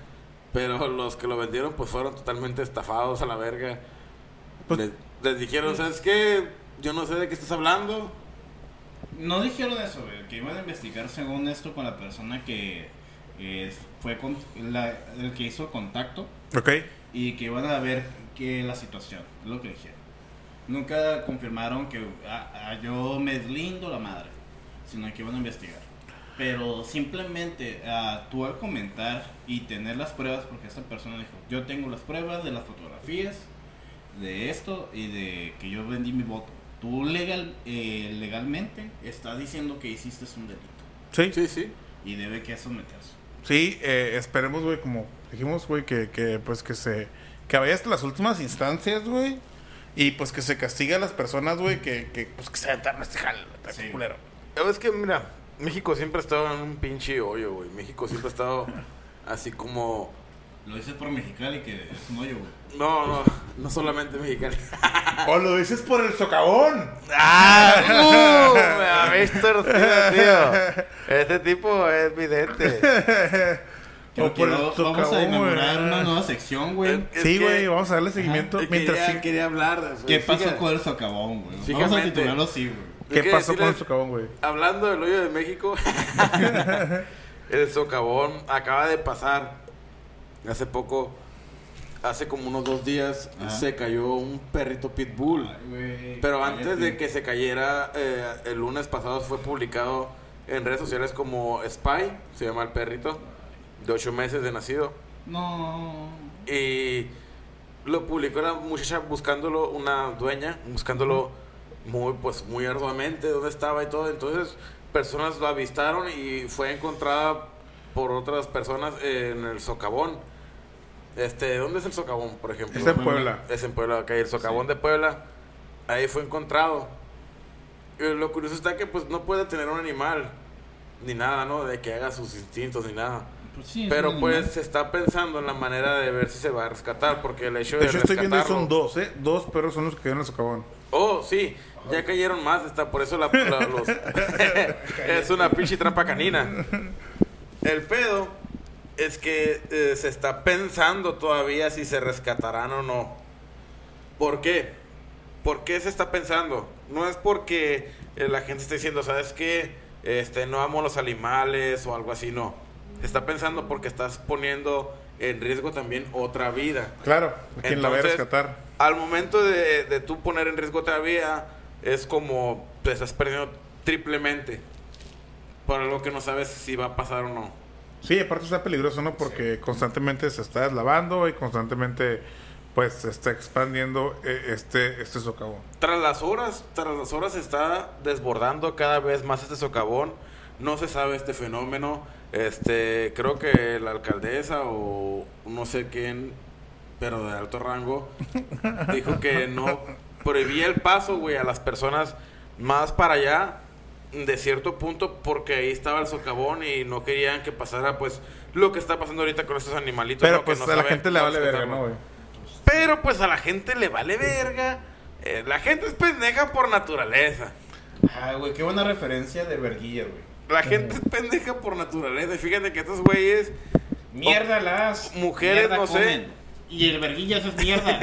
Pero los que lo vendieron, pues fueron totalmente estafados a la verga. Pues- les, les dijeron, ¿sabes qué? Yo no sé de qué estás hablando. No dijeron eso, güey, que iban a investigar según esto con la persona que eh, fue con, la- el que hizo contacto Ok. y que iban a ver qué la situación, es lo que dijeron. Nunca confirmaron que ah, ah, yo me deslindo la madre, sino que iban a investigar. Pero simplemente ah, tú al comentar y tener las pruebas, porque esta persona dijo, yo tengo las pruebas de las fotografías, de esto y de que yo vendí mi voto. Tú legal, eh, legalmente estás diciendo que hiciste un delito Sí, sí. Sí, sí. y debe que someterse. eh, esperemos, güey, como dijimos, güey, que, que pues que se. Que vaya hasta las últimas instancias, güey. Y pues que se castigue a las personas, güey, que, que, pues, que se aventaron a este jale, está Sí. culero. Es que, mira, México siempre ha estado en un pinche hoyo, güey. México siempre ha estado así como... Lo dices por Mexicali que es un hoyo, güey. No, no, no solamente mexicano. O lo dices por el socavón. ¡Ah! ¡Uh! Me habéis torcido, tío. Este tipo es vidente. Creo O que por el vamos- a inaugurar güey. una nueva sección, güey. Es Sí, que- güey, vamos a darle seguimiento. Mientras quería hablar de eso. ¿Qué pasó Fíjate, con el socavón, güey? Vamos a titularlo así, güey. ¿Qué pasó con el socavón, güey? Hablando del hoyo de México, el socavón acaba de pasar. Hace poco, hace como unos dos días, Ajá. se cayó un perrito pitbull. Ay, Pero antes cállate. de que se cayera, eh, el lunes pasado fue publicado en redes sociales como Spy, se llama el perrito, de ocho meses de nacido. No. Y lo publicó la muchacha buscándolo, una dueña, buscándolo muy, pues, muy arduamente, dónde estaba y todo. Entonces, personas lo avistaron y fue encontrada por otras personas en el socavón. Este, ¿dónde es el socavón, por ejemplo? Es en Puebla. Es en Puebla, ok. El socavón de Puebla, ahí fue encontrado. Y lo curioso está que, pues, no puede tener un animal, ni nada, ¿no? De que haga sus instintos, ni nada. Pues sí, Pero pues se está pensando en la manera de ver si se va a rescatar, porque el hecho de, De hecho, estoy viendo son dos, ¿eh? Dos perros son los que quedaron en el socavón. Oh, sí, ya cayeron más, está por eso la, la- los... es una pinche trampa canina. El pedo es que eh, se está pensando todavía si se rescatarán o no. ¿Por qué? ¿Por qué se está pensando? No es porque eh, la gente está diciendo, ¿sabes qué? Este, no amo los animales o algo así, no. Se está pensando porque estás poniendo en riesgo también otra vida. Claro, ¿quién la va a rescatar? Al momento de, de tú poner en riesgo otra vida, es como te estás perdiendo triplemente. Por algo que no sabes si va a pasar o no. Sí, aparte está peligroso, ¿no? Porque constantemente se está deslavando y constantemente pues se está expandiendo eh, este, este socavón. Tras las horas, tras las horas se está desbordando cada vez más este socavón. No se sabe este fenómeno. Este, creo que la alcaldesa o no sé quién, pero de alto rango, dijo que no prohibía el paso, güey, a las personas más para allá de cierto punto porque ahí estaba el socavón y no querían que pasara pues lo que está pasando ahorita con estos animalitos. Pero ¿no? Que pues no a la gente le vale verga. ¿no, güey? Pero pues a la gente le vale verga. Eh, la gente es pendeja por naturaleza. Ay, güey, qué buena referencia de verguilla, güey. La gente es pendeja por naturaleza. Y fíjate que estos güeyes Mierda las mujeres, mierda no sé. Y el verguilla eso es mierda.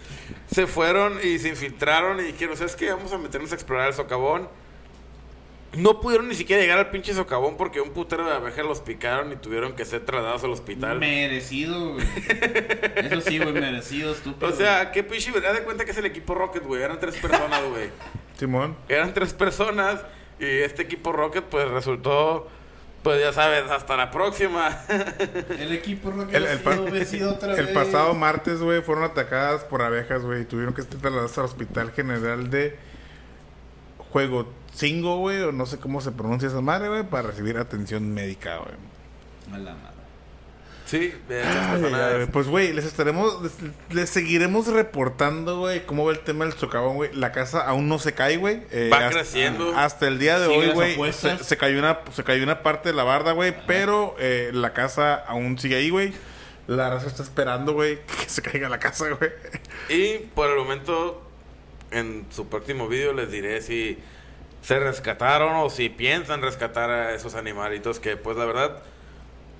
se fueron y se infiltraron y dijeron, ¿sabes qué? Vamos a meternos a explorar el socavón. No pudieron ni siquiera llegar al pinche socavón porque un putero de abejas los picaron y tuvieron que ser trasladados al hospital. merecido, güey. Eso sí, güey, merecido, estúpido. O sea, qué pinche... Haz de cuenta que es el equipo Rocket, güey. Eran tres personas, güey. Simón. Eran tres personas y este equipo Rocket pues resultó, pues ya sabes, hasta la próxima. el equipo Rocket El, ha el pa- sido vencido otra el vez. pasado martes, güey, fueron atacadas por abejas, güey, y tuvieron que ser trasladadas al Hospital General de Juego Cingo, güey, o no sé cómo se pronuncia esa madre, güey, para recibir atención médica, güey. A la madre. sí, de esas Ay, Pues, güey, les estaremos, les, les seguiremos reportando, güey, cómo va el tema del socavón, güey. La casa aún no se cae, güey. Eh, Va hasta- creciendo. Hasta el día de hoy, güey, se cayó una, se cayó una parte de la barda, güey, pero eh, la casa aún sigue ahí, güey. La raza está esperando, güey, que se caiga la casa, güey. Y por el momento, en su próximo video les diré si se rescataron o si piensan rescatar a esos animalitos que pues la verdad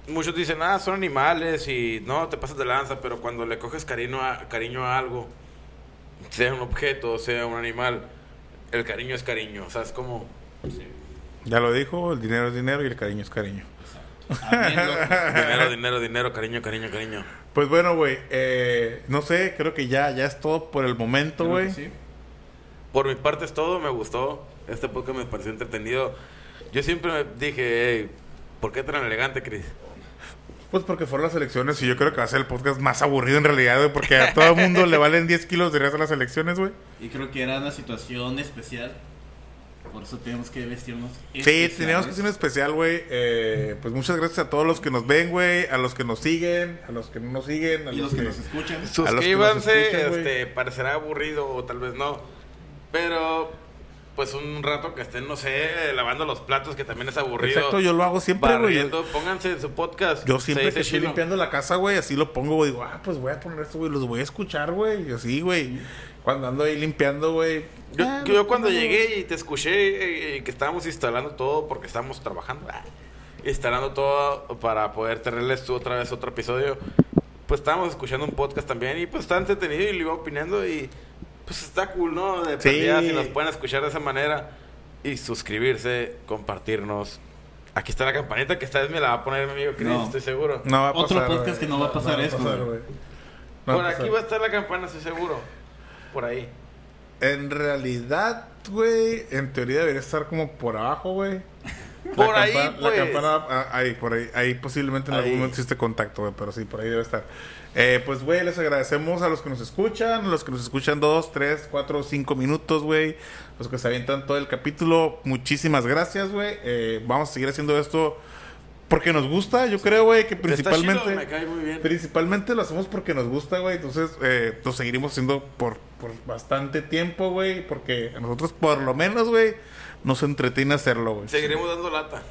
muchos dicen, ah, son animales y no, te pasas de lanza, pero cuando le coges cariño a, cariño a algo, sea un objeto, sea un animal, el cariño es cariño. O sea, es como. Ya lo dijo, el dinero es dinero y el cariño es cariño. Dinero, dinero, dinero, cariño, cariño, cariño. Pues bueno, güey, eh, no sé, creo que ya, ya es todo por el momento, güey. sí. Por mi parte es todo, me gustó. Este podcast me pareció entretenido. Yo siempre me dije, "Ey, ¿por qué tan elegante, Chris? Pues porque fueron las elecciones y yo creo que va a ser el podcast más aburrido en realidad, güey, porque a todo el mundo le valen 10 kilos de reas a las elecciones, güey. Y creo que era una situación especial. Por eso tenemos que vestirnos. Sí, especiales. teníamos que hacer un especial, güey. Eh, pues muchas gracias a todos los que nos ven, güey, a los que nos siguen, a los que no nos siguen, a Y los que nos escuchan. los que nos Suscríbanse, escuchan, este, parecerá aburrido o tal vez no. Pero, pues un rato que estén, no sé, lavando los platos, que también es aburrido. Exacto, yo lo hago siempre, güey. Pónganse en su podcast. Yo siempre que estoy limpiando la casa, güey, así lo pongo, güey. Digo, ah, pues voy a poner esto, güey. Los voy a escuchar, güey. Y así, güey. Cuando ando ahí limpiando, güey. Yo, ah, yo cuando no, llegué y te escuché eh, que estábamos instalando todo porque estábamos trabajando, ah, instalando todo para poder tenerles tú otra vez otro episodio, pues estábamos escuchando un podcast también y pues está entretenido y le iba opinando y pues está cool, ¿no? De Sí. perdida, si nos pueden escuchar de esa manera y suscribirse, compartirnos. Aquí está la campanita que esta vez me la va a poner mi amigo Chris, No. estoy seguro. No va a Otro pasar, podcast güey. que no va a pasar. No Por va a aquí pasar. va a estar la campana, estoy seguro. Por ahí. En realidad, güey, en teoría debería estar como por abajo, güey. La Por ahí, campa- pues. La campana, ah, ahí, por ahí. Ahí posiblemente en algún Ahí. momento existe contacto, güey, pero sí, por ahí debe estar. Eh, pues, güey, les agradecemos a los que nos escuchan, a los que nos escuchan dos, tres, cuatro, cinco minutos, güey. Los que se avientan todo el capítulo. Muchísimas gracias, güey. Eh, vamos a seguir haciendo esto porque nos gusta, yo creo, güey, que Está principalmente... chido, me cae muy bien. Principalmente lo hacemos porque nos gusta, güey. Entonces, eh, lo seguiremos haciendo por, por bastante tiempo, güey. Porque a nosotros, por lo menos, güey, nos entretiene hacerlo, güey. Seguiremos dando lata.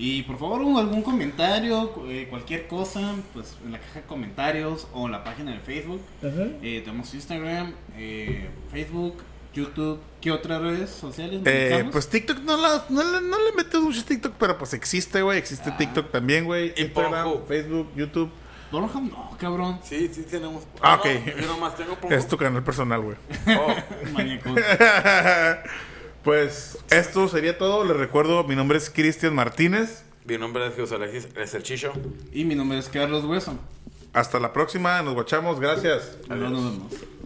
Y por favor, un- algún comentario, eh, cualquier cosa, pues en la caja de comentarios o en la página de Facebook. Eh, tenemos Instagram, eh, Facebook, YouTube. ¿Qué otras redes sociales Eh, pues TikTok no, la- no, le, no le metes mucho TikTok, pero pues existe, güey. Existe Ah. TikTok también, güey. Instagram. Facebook, YouTube. Pornhub no, cabrón. Sí, sí tenemos. Ah, no, ok. yo nomás tengo por Es tu canal personal, güey. Oh, Maníaco. pues esto sería todo. Les recuerdo, mi nombre es Cristian Martínez. mi nombre es José Alexis, es el Chicho. y mi nombre es Carlos Hueso. Hasta la próxima. Nos guachamos. Gracias. Nos vemos.